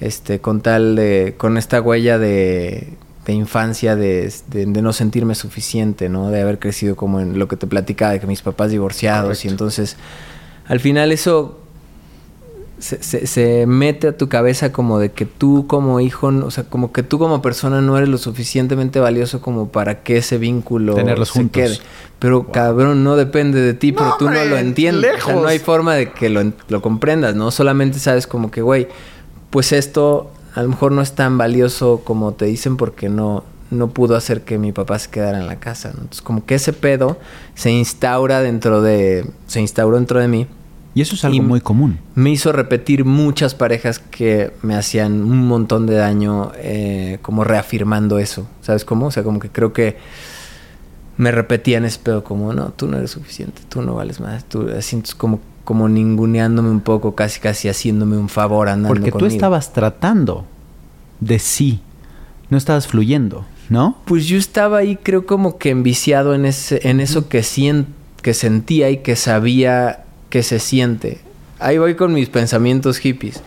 este, con tal de, con esta huella de, de infancia, de, de, de, no sentirme suficiente, ¿no? De haber crecido como en lo que te platicaba, de que mis papás divorciados Correcto. y entonces, al final eso se, se, se, mete a tu cabeza como de que tú como hijo, o sea, como que tú como persona no eres lo suficientemente valioso como para que ese vínculo Tenerlos se juntos. quede. Pero wow. cabrón, no depende de ti, no, pero tú hombre, no lo entiendes. O sea, no hay forma de que lo, lo comprendas, ¿no? Solamente sabes como que, güey, pues esto a lo mejor no es tan valioso como te dicen porque no, no pudo hacer que mi papá se quedara en la casa. ¿no? Entonces, como que ese pedo se instaura dentro de. se instauró dentro de mí. Y eso es algo muy común. Me hizo repetir muchas parejas que me hacían un montón de daño, eh, como reafirmando eso. ¿Sabes cómo? O sea, como que creo que me repetían ese pedo como, no, tú no eres suficiente, tú no vales más. Tú, así, como, como ninguneándome un poco, casi casi haciéndome un favor andando Porque tú estabas tratando de sí, no estabas fluyendo, ¿no? Pues yo estaba ahí, creo, como que enviciado en, ese, en eso que, sien, que sentía y que sabía que se siente. Ahí voy con mis pensamientos hippies.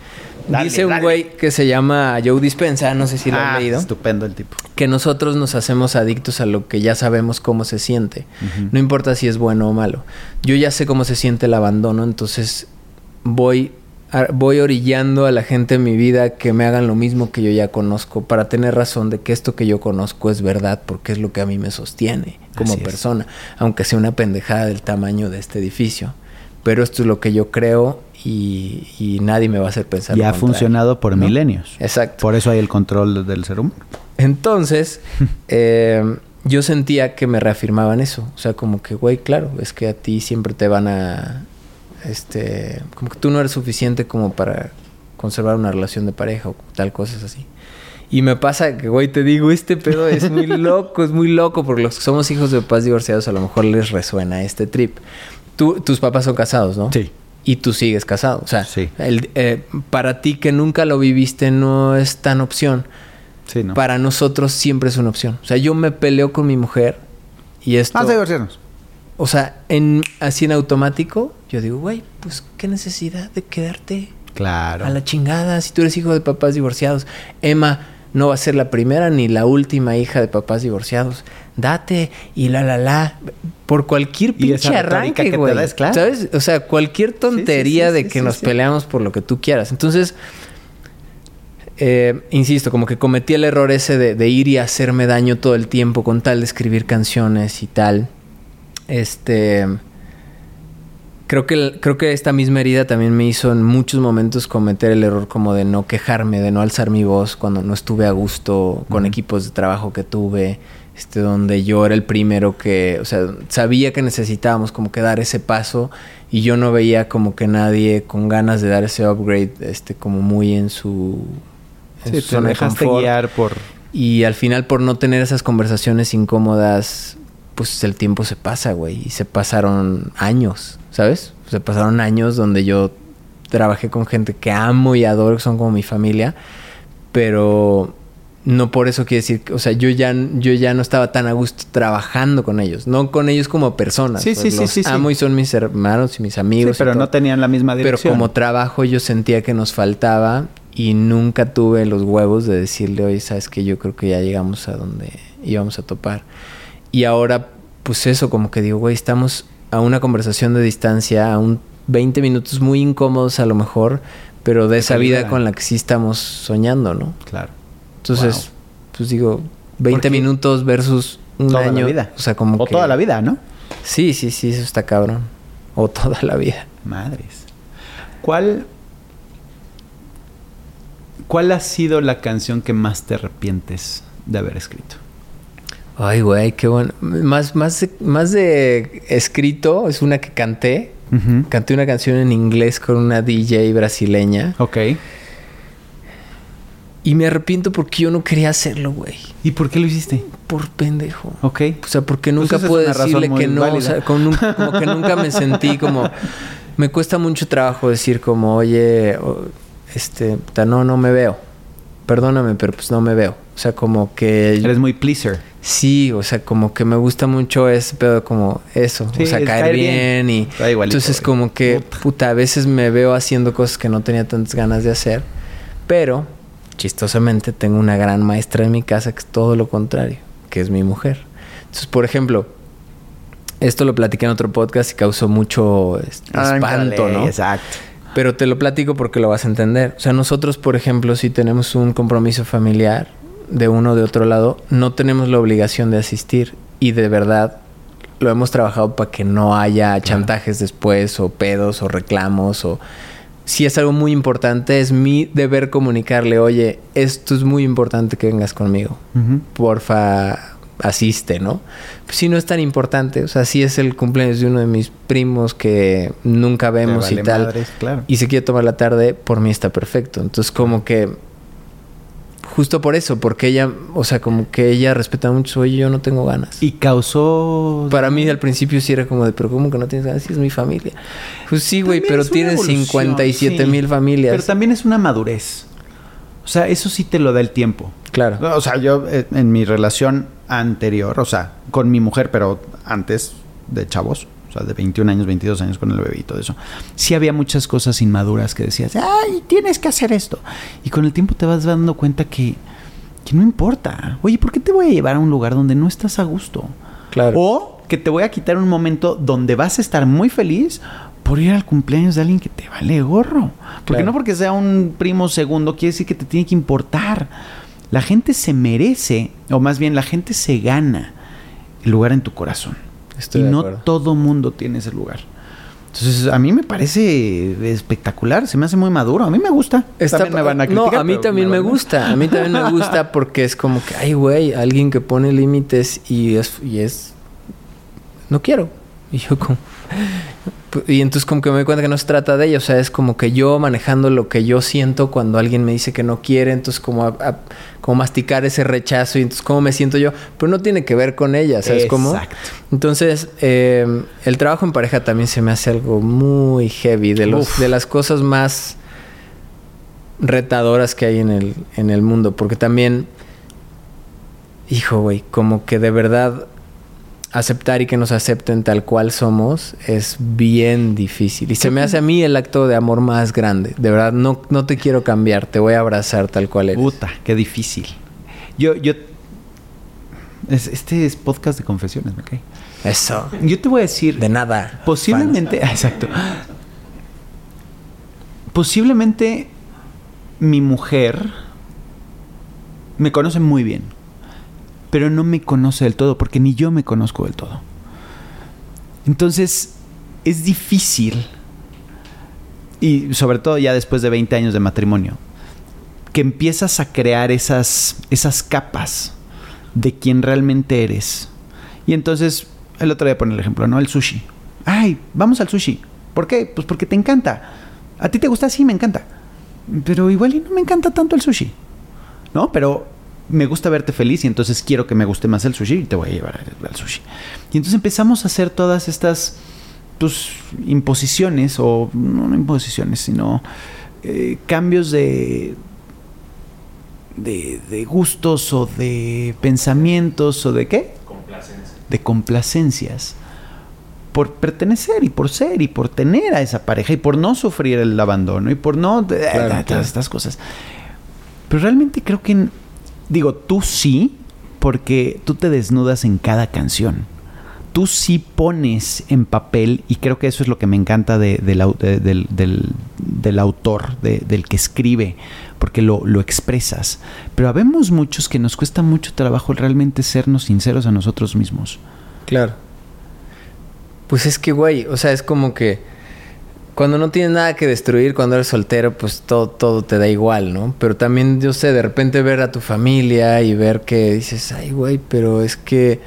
Dale, Dice un güey que se llama Joe Dispensa, no sé si lo ah, han leído. Estupendo el tipo. Que nosotros nos hacemos adictos a lo que ya sabemos cómo se siente. Uh -huh. No importa si es bueno o malo. Yo ya sé cómo se siente el abandono, entonces voy, a- voy orillando a la gente en mi vida que me hagan lo mismo que yo ya conozco para tener razón de que esto que yo conozco es verdad porque es lo que a mí me sostiene como Así es. persona, aunque sea una pendejada del tamaño de este edificio. Pero esto es lo que yo creo y, y nadie me va a hacer pensar. Y ha funcionado por ¿no? milenios. Exacto. Por eso hay el control del ser humano. Entonces, *laughs* eh, yo sentía que me reafirmaban eso. O sea, como que, güey, claro, es que a ti siempre te van a. Este. Como que tú no eres suficiente como para conservar una relación de pareja o tal, cosas así. Y me pasa que, güey, te digo, este pedo es muy *laughs* loco, es muy loco, porque los que somos hijos de papás divorciados a lo mejor les resuena este trip. Tú, tus papás son casados, ¿no? Sí. Y tú sigues casado. O sea, Sí. el- eh, para ti que nunca lo viviste no es tan opción Sí, ¿no? para nosotros siempre es una opción. O sea, yo me peleo con mi mujer y esto... Vamos a divorciarnos. o sea, en, así en automático, yo digo, güey, pues qué necesidad de quedarte Claro. a la chingada si tú eres hijo de papás divorciados. Emma no va a ser la primera ni la última hija de papás divorciados. Date y la la la. Por cualquier pinche arranque, güey. claro. ¿Sabes? O sea, cualquier tontería sí, de sí, que nos peleamos por lo que tú quieras. Entonces, eh, insisto, como que cometí el error ese de, de ir y hacerme daño todo el tiempo con tal de escribir canciones y tal. Este. Creo que, creo que esta misma herida también me hizo en muchos momentos cometer el error como de no quejarme, de no alzar mi voz cuando no estuve a gusto con equipos de trabajo que tuve, este, donde yo era el primero que, o sea, sabía que necesitábamos como que dar ese paso y yo no veía como que nadie con ganas de dar ese upgrade, este, como muy en su, en Sí, su te zona de dejaste confort. guiar por... Y al final, por no tener esas conversaciones incómodas, pues el tiempo se pasa, güey. Y se pasaron años, ¿sabes? Se pasaron años donde yo trabajé con gente que amo y adoro, que son como mi familia. Pero no por eso quiere decir, o sea, yo ya, yo ya no estaba tan a gusto trabajando con ellos. No con ellos como personas. Sí, pues, sí, sí, los sí, sí. Amo y son mis hermanos y mis Sí, amigos. y pero no tenían la misma Pero dirección. como trabajo yo sentía que nos faltaba y nunca tuve los huevos de decirle, oye, sabes que yo creo que ya llegamos a donde íbamos a topar. Y ahora, pues eso, como que digo, güey, estamos a una conversación de distancia, a un 20 minutos muy incómodos a lo mejor, pero de esa vida con la que sí estamos soñando, ¿no? Claro. Entonces, Wow. pues digo, 20 Porque minutos versus un toda año. la vida. O sea, como o que... toda la vida, ¿no? Sí, sí, sí, eso está cabrón. O toda la vida. Madres. ¿Cuál... ¿Cuál ha sido la canción que más te arrepientes de haber escrito? Ay, güey, qué bueno. Más, más, de- más de escrito, es una que canté. Canté una canción en inglés con una DJ brasileña. Ok. Y me arrepiento porque yo no quería hacerlo, güey. ¿Y por qué lo hiciste? Por pendejo. Ok. O sea, porque nunca pude decirle que no. O válida. sea, como, que nunca me sentí como... *laughs* Me cuesta mucho trabajo decir como, oye, este, puta, no, no me veo. Perdóname, pero pues no me veo. O sea, como que... Eres muy pleaser. Sí, o sea, como que me gusta mucho ese pedo, como eso, Sí, o sea, es caer, caer bien, bien. y igualito, entonces güey. como que, puta, a veces me veo haciendo cosas que no tenía tantas ganas de hacer, pero chistosamente tengo una gran maestra en mi casa que es todo lo contrario, que es mi mujer. Entonces, por ejemplo, esto lo platiqué en otro podcast y causó mucho este, espanto, ¿no? Exacto. Pero te lo platico porque lo vas a entender. O sea, nosotros, por ejemplo, si tenemos un compromiso familiar de uno o de otro lado, no tenemos la obligación de asistir. Y de verdad lo hemos trabajado para que no haya chantajes después, o pedos, o reclamos, o... Si es algo muy importante, es mi deber comunicarle, oye, esto es muy importante que vengas conmigo. Porfa, asiste, ¿no? Pues si no es tan importante, o sea, si es el cumpleaños de uno de mis primos que nunca vemos y tal madres, claro. y se quiere tomar la tarde, por mí está perfecto. Entonces, como que justo por eso, porque ella, o sea, como que ella respeta mucho, oye, yo no tengo ganas. Y causó... Para mí al principio sí era como de, pero ¿cómo que no tienes ganas? Sí, es mi familia. Pues sí, güey, pero tienes evolución, 57 sí. mil familias. Pero también es una madurez. O sea, eso sí te lo da el tiempo. Claro. O sea, yo eh, en mi relación anterior, o sea, con mi mujer, pero antes de chavos, sea, de 21 años, 22 años con el bebé y todo eso, sí había muchas cosas inmaduras que decías, ay, tienes que hacer esto. Y con el tiempo te vas dando cuenta que, que no importa. Oye, ¿por qué te voy a llevar a un lugar donde no estás a gusto? Claro. O que te voy a quitar un momento donde vas a estar muy feliz por ir al cumpleaños de alguien que te vale gorro. Porque Claro. no porque sea un primo segundo quiere decir que te tiene que importar. La gente se merece, o más bien la gente se gana el lugar en tu corazón. Estoy y no todo mundo tiene ese lugar. Entonces, a mí me parece espectacular, se me hace muy maduro, a mí me gusta. También me van a criticar, no, a mí también me vale. gusta. A mí también me gusta *laughs* porque es como que, ay, güey, alguien que pone límites y es, y es. No quiero. Y yo, como. Y entonces, como que me doy cuenta que no se trata de ella. O sea, es como que yo manejando lo que yo siento cuando alguien me dice que no quiere. Entonces, como, a- a- como masticar ese rechazo. Y entonces, ¿cómo me siento yo? Pero no tiene que ver con ella, ¿sabes cómo? Exacto. Entonces, eh, el trabajo en pareja también se me hace algo muy heavy. De, los, Uf. de las cosas más retadoras que hay en el, en el mundo. Porque también, hijo, güey, como que de verdad aceptar y que nos acepten tal cual somos es bien difícil. Y se me hace a mí el acto de amor más grande. De verdad, no, no te quiero cambiar, te voy a abrazar tal cual eres. Puta, qué difícil. Yo, yo. es- este es podcast de confesiones, ¿me cae? Eso. Yo te voy a decir. De nada. Posiblemente, *laughs* exacto. Posiblemente mi mujer me conoce muy bien, pero no me conoce del todo, porque ni yo me conozco del todo. Entonces, es difícil, y sobre todo ya después de 20 años de matrimonio, que empiezas a crear esas, esas capas de quién realmente eres. Y entonces, el otro día pone el ejemplo, ¿no? El sushi. Ay, vamos al sushi. ¿Por qué? Pues porque te encanta. ¿A ti te gusta? Sí, me encanta. Pero igual y no me encanta tanto el sushi. ¿No? Pero me gusta verte feliz y entonces quiero que me guste más el sushi y te voy a llevar al, sushi. Y entonces empezamos a hacer todas estas pues, imposiciones, o no, imposiciones, sino eh, cambios de, de, de gustos o de pensamientos o de qué? De complacencias. Por pertenecer y por ser y por tener a esa pareja y por no sufrir el abandono y por no... Claro, todas claro. estas cosas. Pero realmente creo que... Digo, tú sí, porque tú te desnudas en cada canción. Tú sí pones en papel, y creo que eso es lo que me encanta de- del, del, autor, de- del que escribe, porque lo, lo expresas. Pero habemos muchos que nos cuesta mucho trabajo realmente sernos sinceros a nosotros mismos. Claro. Pues es que, güey, o sea, es como que cuando no tienes nada que destruir, cuando eres soltero, pues todo, todo te da igual, ¿no? Pero también, yo sé, de repente ver a tu familia y ver que dices, ay, güey, pero es que...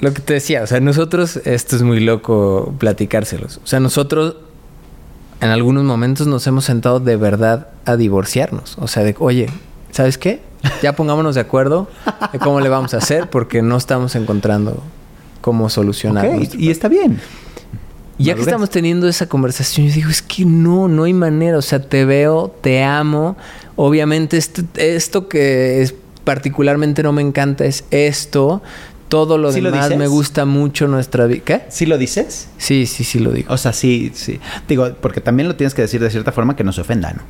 Lo que te decía, o sea, nosotros, esto es muy loco platicárselos. O sea, nosotros en algunos momentos nos hemos sentado de verdad a divorciarnos. O sea, de, oye, ¿sabes qué? Ya pongámonos de acuerdo de cómo le vamos a hacer porque no estamos encontrando cómo solucionar. Ok, nuestro y está bien. Y ya que estamos teniendo esa conversación, yo digo, es que no, no hay manera. O sea, te veo, te amo. Obviamente, este- esto que es particularmente no me encanta es esto. Todo lo ¿Sí lo demás me gusta mucho nuestra vida. ¿Qué? ¿Sí lo dices? Sí, sí, sí lo digo. O sea, sí, sí. Digo, porque también lo tienes que decir de cierta forma que no se ofenda, ¿no?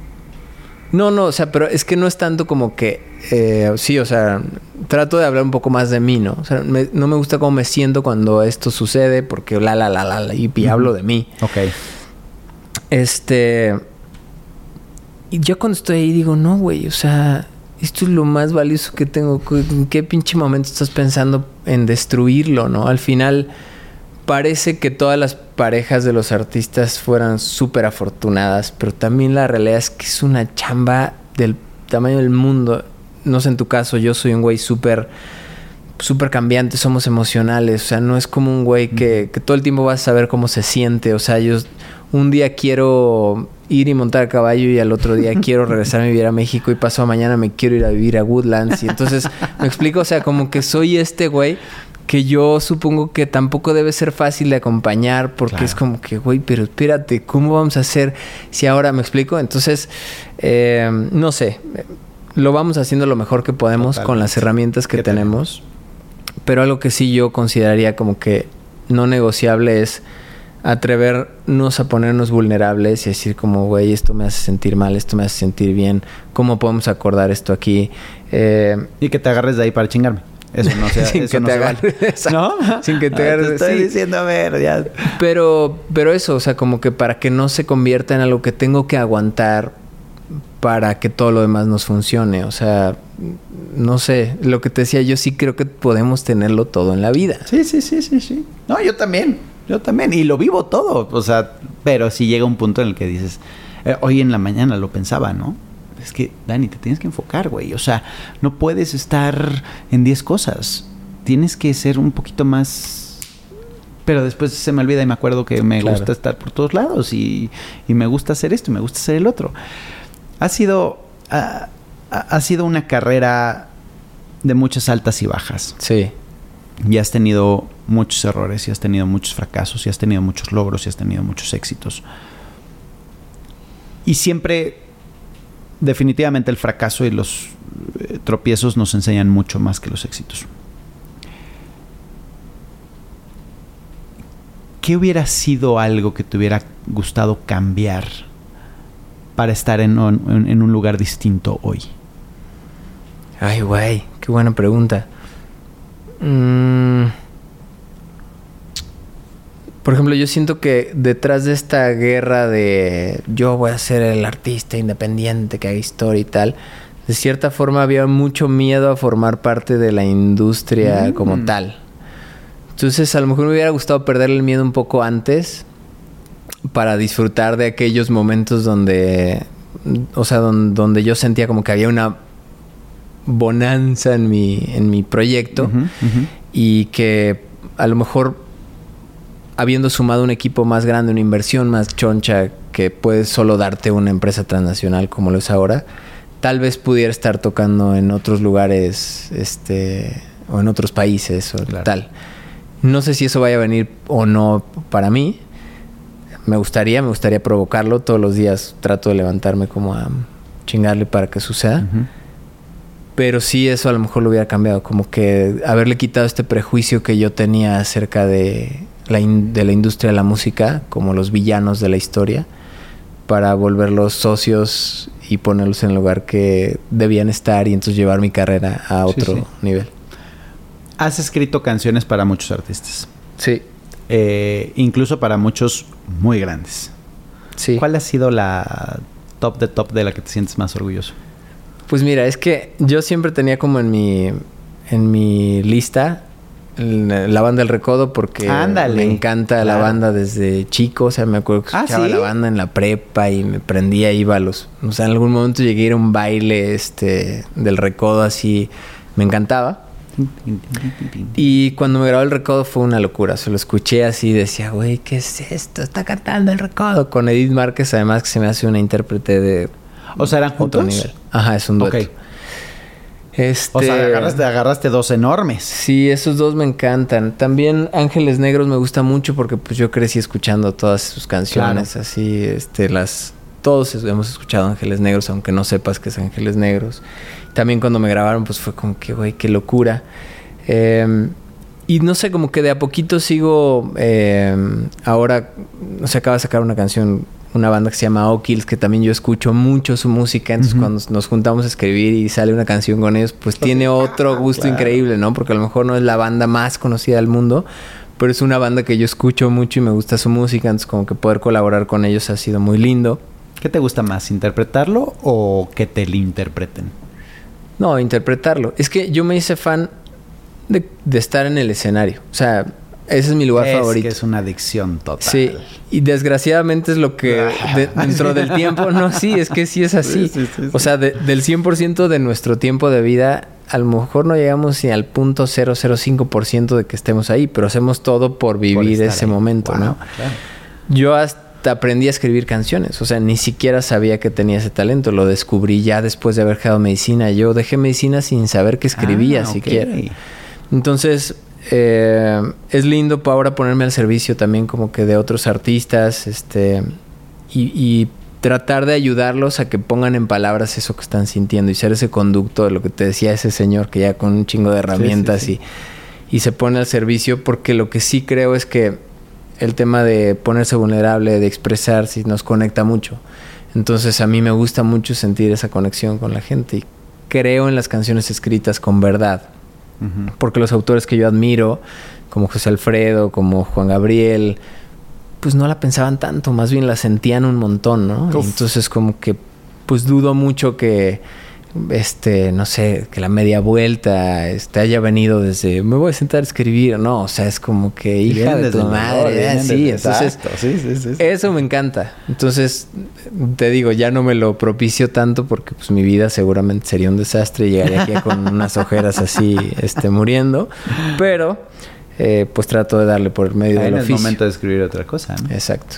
No, no, o sea, pero es que no es tanto como que, eh, sí, o sea, trato de hablar un poco más de mí, ¿no? O sea, me- no me gusta cómo me siento cuando esto sucede porque la, la, la, la, la, y, y hablo de mí. Ok. Este. Y yo cuando estoy ahí digo, no, güey, o sea, esto es lo más valioso que tengo. ¿En qué pinche momento estás pensando en destruirlo, no? Al final, parece que todas las parejas de los artistas fueran súper afortunadas, pero también la realidad es que es una chamba del tamaño del mundo. No sé en tu caso, yo soy un güey súper súper cambiante, somos emocionales, o sea, no es como un güey que, que todo el tiempo vas a saber cómo se siente, o sea, yo un día quiero ir y montar a caballo y al otro día *laughs* quiero regresarme a vivir a México y pasado mañana me quiero ir a vivir a Woodlands. Y entonces me explico, o sea, como que soy este güey que yo supongo que tampoco debe ser fácil de acompañar porque Claro. es como que, güey, pero espérate, ¿cómo vamos a hacer si ahora me explico? Entonces, eh, no sé, lo vamos haciendo lo mejor que podemos con las herramientas que Que tenemos. Pero algo que sí yo consideraría como que no negociable es atrevernos a ponernos vulnerables y decir como, güey, esto me hace sentir mal, esto me hace sentir bien, ¿cómo podemos acordar esto aquí? Eh, Y que te agarres de ahí para chingarme. Eso no se, *laughs* Sin eso que no te se vale. *laughs* ¿No? Sin que te hagan- estoy sí. diciendo, a ver, ya. Pero, pero eso, o sea, como que para que no se convierta en algo que tengo que aguantar para que todo lo demás nos funcione. O sea, no sé, lo que te decía, yo sí creo que podemos tenerlo todo en la vida. Sí, sí, sí, sí, sí. No, yo también. Yo también. Y lo vivo todo. O sea, pero sí llega un punto en el que dices, eh, hoy en la mañana lo pensaba, ¿no? Es que, Dani, te tienes que enfocar, güey. O sea, no puedes estar en 10 cosas. Tienes que ser un poquito más... Pero después se me olvida y me acuerdo que me Claro. gusta estar por todos lados y, y me gusta hacer esto y me gusta hacer el otro. Ha sido... ha- ha- ha sido una carrera de muchas altas y bajas Sí, y has tenido muchos errores, y has tenido muchos fracasos, y has tenido muchos logros, y has tenido muchos éxitos. Y siempre, definitivamente, el fracaso y los eh, tropiezos nos enseñan mucho más que los éxitos. ¿Qué hubiera sido algo que te hubiera gustado cambiar para estar en un, lugar distinto hoy? Ay, güey, qué buena pregunta. Mm. Por ejemplo, yo siento que detrás de esta guerra de yo voy a ser el artista independiente que haga historia y tal, de cierta forma había mucho miedo a formar parte de la industria Mm. como tal. Entonces, a lo mejor me hubiera gustado perder el miedo un poco antes para disfrutar de aquellos momentos donde, o sea, don- donde yo sentía como que había una bonanza en mi, en mi proyecto y que a lo mejor habiendo sumado un equipo más grande, una inversión más choncha que puede solo darte una empresa transnacional como lo es ahora, tal vez pudiera estar tocando en otros lugares este o en otros países o Claro. tal. No sé si eso vaya a venir o no para mí. Me gustaría, me gustaría provocarlo. Todos los días trato de levantarme como a chingarle para que suceda. Pero sí, eso a lo mejor lo hubiera cambiado. Como que haberle quitado este prejuicio que yo tenía acerca de la, in- de la industria de la música, como los villanos de la historia, para volverlos socios y ponerlos en el lugar que debían estar y entonces llevar mi carrera a otro sí. nivel. Has escrito canciones para muchos artistas. Sí, Eh, incluso para muchos muy grandes. sí. ¿Cuál ha sido la top de top de la que te sientes más orgulloso? Pues mira, es que yo siempre tenía como en mi, en mi lista la banda del recodo porque Ándale. me encanta la banda desde chico, o sea, me acuerdo que Ah, escuchaba ¿sí? la banda en la prepa y me prendía, iba a los, o sea, en algún momento llegué a ir a un baile este del recodo así, me encantaba. Y cuando me grabó el recodo fue una locura. Se lo escuché así y decía, güey, ¿qué es esto? Está cantando el recodo. Con Edith Márquez, además, que se me hace una intérprete de O sea, ¿eran juntos? nivel. Ajá, es un dueto. Ok. Este... O sea, agarraste, agarraste dos enormes. Sí, esos dos me encantan. También Ángeles Negros me gusta mucho porque pues yo crecí escuchando todas sus canciones, así, este, las... Todos hemos escuchado Ángeles Negros, aunque no sepas que es Ángeles Negros. También cuando me grabaron, pues fue como que, güey, qué locura. Eh, y no sé, como que de a poquito sigo... eh, ahora, no sé, acaba de sacar una canción, una banda que se llama O'Kills, que también yo escucho mucho su música. Entonces, cuando nos juntamos a escribir y sale una canción con ellos, pues tiene otro gusto Claro. increíble, ¿no? Porque a lo mejor no es la banda más conocida del mundo, pero es una banda que yo escucho mucho y me gusta su música. Entonces, como que poder colaborar con ellos ha sido muy lindo. ¿Qué te gusta más, interpretarlo o que te lo interpreten? No, interpretarlo. Es que yo me hice fan de, de estar en el escenario. O sea, ese es mi lugar es favorito. que es una adicción total. Sí, y desgraciadamente es lo que de- dentro del tiempo, no, sí, es que sí es así. Sí, sí, sí, sí. O sea, de- del 100% de nuestro tiempo de vida, a lo mejor no llegamos ni al punto 005% de que estemos ahí, pero hacemos todo por vivir ese ahí. momento, Wow, ¿no? claro. Yo hasta aprendí a escribir canciones, o sea, ni siquiera sabía que tenía ese talento, lo descubrí ya después de haber dejado medicina. Yo dejé medicina sin saber que escribía Ah, siquiera. Entonces, eh, es lindo ahora ponerme al servicio también como que de otros artistas, este, y, y tratar de ayudarlos a que pongan en palabras eso que están sintiendo y ser ese conducto de lo que te decía ese señor que ya con un chingo de herramientas sí. Y, y se pone al servicio porque lo que sí creo es que el tema de ponerse vulnerable, de expresarse, nos conecta mucho. Entonces a mí me gusta mucho sentir esa conexión con la gente y creo en las canciones escritas con verdad. Porque los autores que yo admiro, como José Alfredo, como Juan Gabriel, pues no la pensaban tanto, más bien la sentían un montón, ¿no? Entonces como que pues dudo mucho que este, no sé, que la media vuelta este, haya venido desde me voy a sentar a escribir, no, o sea, es como que hija de tu madre, dolor, ¿eh? vienen sí, desde- entonces sí, sí, sí, eso me encanta. Entonces, te digo, ya no me lo propicio tanto porque pues mi vida seguramente sería un desastre y llegaría aquí con *laughs* unas ojeras así, este, muriendo. Pero, eh, pues trato de darle por medio Ahí del no es oficio. momento de escribir otra cosa, ¿no? Exacto.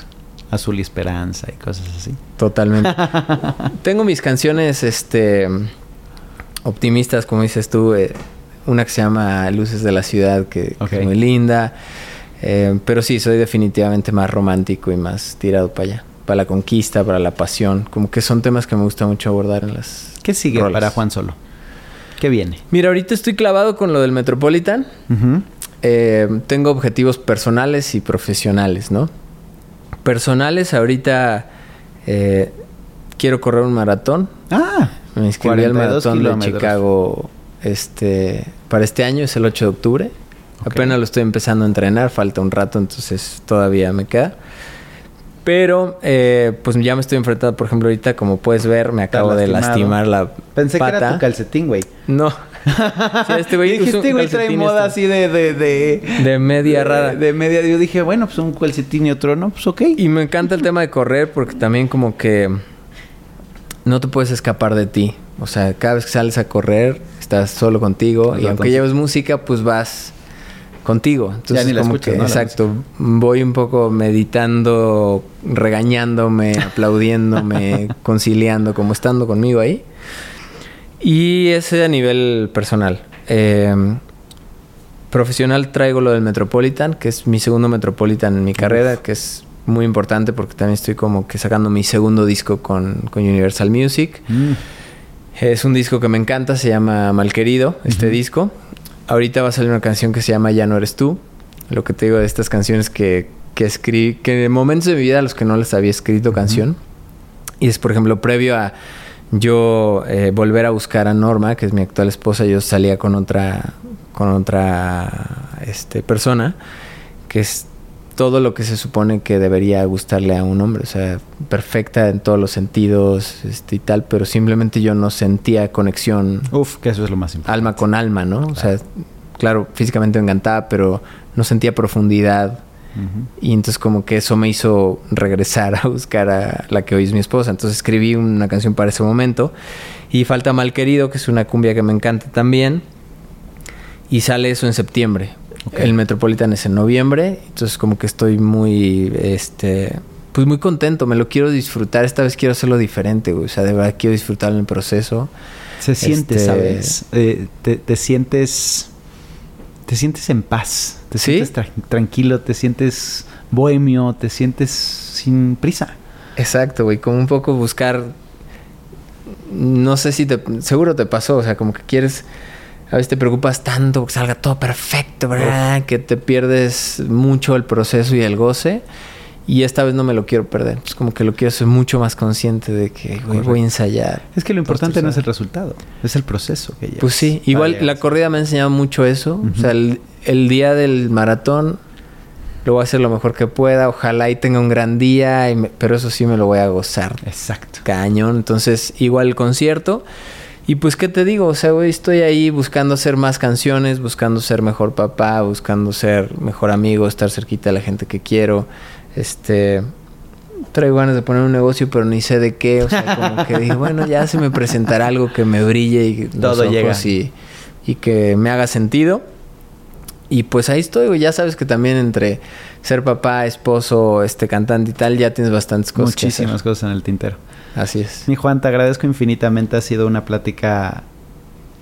Azul y esperanza y cosas así. Totalmente. *laughs* Tengo mis canciones, este, optimistas, como dices tú. eh, una que se llama Luces de la Ciudad, que, es muy linda. Eh, pero sí, soy definitivamente más romántico y más tirado para allá. Para la conquista, para la pasión. Como que son temas que me gusta mucho abordar en las... ¿Qué sigue rolas. para Juan Solo? ¿Qué viene? Mira, ahorita estoy clavado con lo del Metropolitan. Eh, tengo objetivos personales y profesionales, ¿no? Personales, ahorita eh, quiero correr un maratón. Ah, Me inscribí al 42 maratón de. Chicago este, para este año, es el 8 de octubre. Apenas lo estoy empezando a entrenar, falta un rato, entonces todavía me queda. Pero, eh, pues ya me estoy enfrentando, por ejemplo, ahorita, como puedes ver, me acabo de lastimar la Pensé que era tu calcetín, güey. No. *laughs* Este güey Dije, este güey trae moda este- así de... De, de, De media rara. De media. Yo dije, bueno, pues un calcetín y otro no, pues ok. Y me encanta el tema de correr porque también como que no te puedes escapar de ti. O sea, cada vez que sales a correr, estás solo contigo. Y aunque lleves música, pues vas contigo. Entonces, ni la como escuchas, que, exacto. Voy un poco meditando, regañándome, *laughs* aplaudiéndome, conciliando, como estando conmigo ahí. Y ese a nivel personal. Eh, profesional traigo lo del Metropolitan, que es mi segundo Metropolitan en mi carrera, que es muy importante porque también estoy como que sacando mi segundo disco con, con Universal Music. Mm. Es un disco que me encanta, se llama Malquerido, este disco. Ahorita va a salir una canción que se llama Ya no eres tú. Lo que te digo de estas canciones que, que escribí, que en momentos de mi vida a los que no les había escrito canción. Y es, por ejemplo, previo a yo eh, volver a buscar a Norma, que es mi actual esposa, yo salía con otra, con otra este, persona, que es todo lo que se supone que debería gustarle a un hombre, o sea, perfecta en todos los sentidos este, y tal, pero simplemente yo no sentía conexión Uf, que eso es lo más importante. alma con alma, ¿no? O sea, claro, físicamente me encantaba, pero no sentía profundidad. Y entonces como que eso me hizo regresar *laughs* a buscar a la que hoy es mi esposa. Entonces escribí una canción para ese momento. Y Falta Mal Querido, que es una cumbia que me encanta también. Y sale eso en septiembre. El Metropolitan es en noviembre. Entonces como que estoy muy, este... Pues muy contento, me lo quiero disfrutar. Esta vez quiero hacerlo diferente, güey. O sea, de verdad quiero disfrutar el proceso. Se siente, Este- ¿sabes? Eh, te, te sientes. Te sientes en paz. Te ¿Sí? sientes tra- tranquilo, te sientes bohemio, te sientes sin prisa. Exacto, güey, como un poco buscar, no sé si te, seguro te pasó, o sea, como que quieres, a veces te preocupas tanto que salga todo perfecto, ¿verdad? Que te pierdes mucho el proceso y el goce. Y esta vez no me lo quiero perder. Es como que lo quiero ser mucho más consciente de que güey, voy a ensayar. Es que lo importante no es el resultado, es el proceso que llevas. Pues sí, igual la corrida me ha enseñado mucho eso. O sea, el, el día del maratón lo voy a hacer lo mejor que pueda. Ojalá y tenga un gran día, y me- pero eso sí me lo voy a gozar Exacto. cañón. Entonces, igual el concierto. Y pues, ¿qué te digo? O sea, güey, estoy ahí buscando hacer más canciones, buscando ser mejor papá, buscando ser mejor amigo, estar cerquita de la gente que quiero. Este. Traigo ganas de poner un negocio, pero ni sé de qué. O sea, como *laughs* que digo, bueno, ya se me presentará algo que me brille y los Todo ojos llega. Y, y que me haga sentido. Y pues ahí estoy, güey. Ya sabes que también entre ser papá, esposo, este cantante y tal, ya tienes bastantes cosas. que hacer. Muchísimas cosas en el tintero. Así es. Mi Juan, te agradezco infinitamente. Ha sido una plática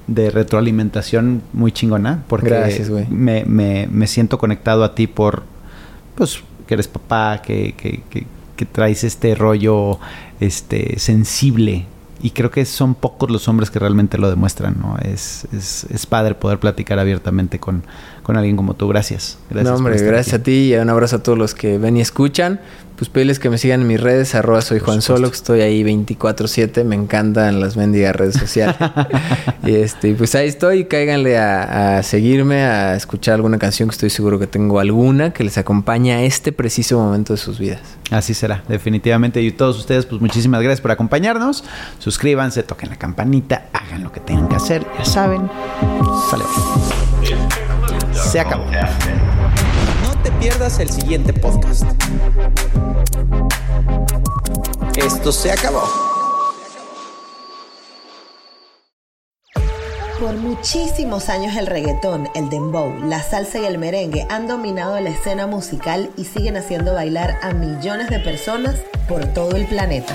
de retroalimentación muy chingona. Porque Gracias, güey. me, me, me siento conectado a ti por, pues, que eres papá, que, que, que, que traes este rollo este, sensible. Y creo que son pocos los hombres que realmente lo demuestran, ¿no? Es, es, es padre poder platicar abiertamente con, con alguien como tú. Gracias. gracias no, hombre, gracias a ti y un abrazo a todos los que ven y escuchan pues pedirles que me sigan en mis redes, arroba soy Juan Solo, estoy ahí 24-7, me encantan las mendigas redes sociales. *laughs* y este, pues ahí estoy, cáiganle a, seguirme, a escuchar alguna canción que estoy seguro que tengo alguna que les acompañe a este preciso momento de sus vidas. Así será, definitivamente. Y todos ustedes, pues muchísimas gracias por acompañarnos. Suscríbanse, toquen la campanita, hagan lo que tengan que hacer, ya saben. Sale. Se acabó te pierdas el siguiente podcast. Esto se acabó. Por muchísimos años el reggaetón, el dembow, la salsa y el merengue han dominado la escena musical y siguen haciendo bailar a millones de personas por todo el planeta.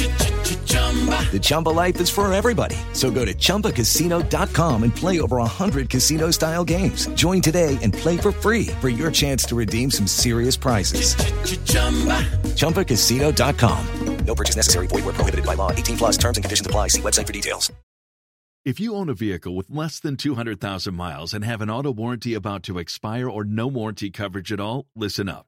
The Chumba life is for everybody. So go to ChumbaCasino.com and play over 100 casino style games. Join today and play for free for your chance to redeem some serious prizes. Ch-ch-chumba. ChumbaCasino.com. No purchase necessary. Void where prohibited by law. 18 plus terms and conditions apply. See website for details. If you own a vehicle with less than 200,000 miles and have an auto warranty about to expire or no warranty coverage at all, listen up.